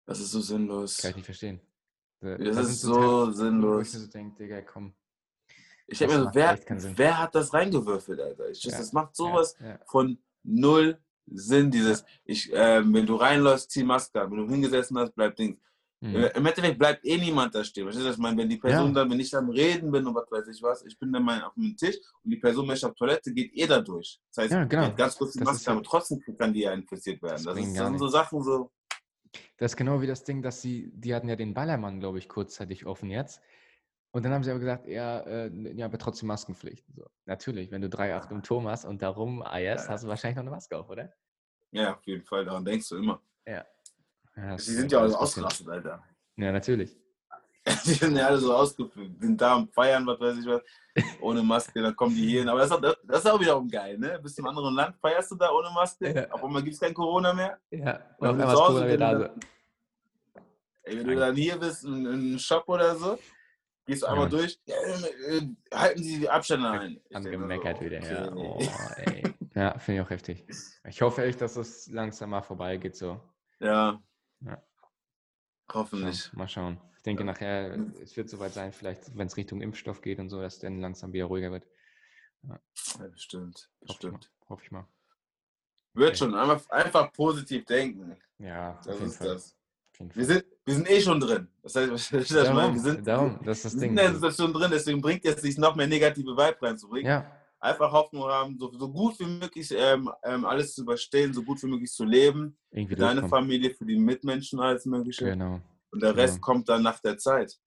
Das ist so sinnlos. Kann ich nicht verstehen. Das, das ist so sinnlos. Wo ich mir so denke, Digga, komm. Ich habe mir so, wer, wer hat das reingewürfelt, Alter? Ich, ja, das macht sowas ja, ja. von null Sinn, dieses, ich, äh, wenn du reinläufst, zieh Maske an. Wenn du hingesessen hast, bleib Ding. Mhm. Im Endeffekt bleibt eh niemand da stehen. Verstehst du, ich meine, wenn die Person ja. dann, wenn ich am Reden bin und was weiß ich was, ich bin dann mal auf dem Tisch und die Person möchte auf Toilette, geht eh da durch. Das heißt, ja, genau. ganz kurz die Maske, aber trotzdem kann die ja infiziert werden. Das, das ist dann so Sachen so. Das ist genau wie das Ding, dass sie, die hatten ja den Ballermann, glaube ich, kurzzeitig offen jetzt. Und dann haben sie aber gesagt, ja, äh, ja aber trotzdem Maskenpflicht. So. Natürlich, wenn du 3,8 im Turm hast und darum eierst, ja. hast du wahrscheinlich noch eine Maske auf, oder? Ja, auf jeden Fall, daran denkst du immer. Ja. Ja, die sind ja alle ausgerastet, Alter. Ja, natürlich. <laughs> Die sind ja alle so ausgefüllt, sind da am Feiern, was weiß ich was, ohne Maske, dann kommen die hier hin. Aber das ist, auch, das ist auch wiederum geil, ne? Bist du im anderen Land, feierst du da ohne Maske, ja. auf einmal gibt es kein Corona mehr. Ja, und auf einmal ist Corona wieder da. Ey, wenn du dann hier bist, in, in einem Shop oder so, gehst du einmal ja. durch, äh, halten Sie die Abstände ein. Angemeckert so, wieder, okay. ja. Oh, ey. ja, finde ich auch heftig. Ich hoffe echt, dass es langsam mal vorbeigeht so. Ja. Ja. Hoffentlich. Mal schauen. Ich denke ja. nachher, es wird soweit sein, vielleicht, wenn es Richtung Impfstoff geht und so, dass dann langsam wieder ruhiger wird. Ja, ja bestimmt. bestimmt. Hoffe ich mal. Wird okay. schon. Einfach, einfach positiv denken. Ja, das ist Fall. das. Wir sind, wir sind eh schon drin. Das heißt, <laughs> das darum, meine, wir sind, darum, das ist das Ding. in der Situation drin, deswegen bringt es sich noch mehr negative Vibe reinzubringen. Ja. Einfach Hoffnung haben, so, so gut wie möglich ähm, ähm, alles zu überstehen, so gut wie möglich zu leben. Irgendwie für deine Familie, für die Mitmenschen, alles Mögliche. Genau. Und der Rest genau. kommt dann nach der Zeit.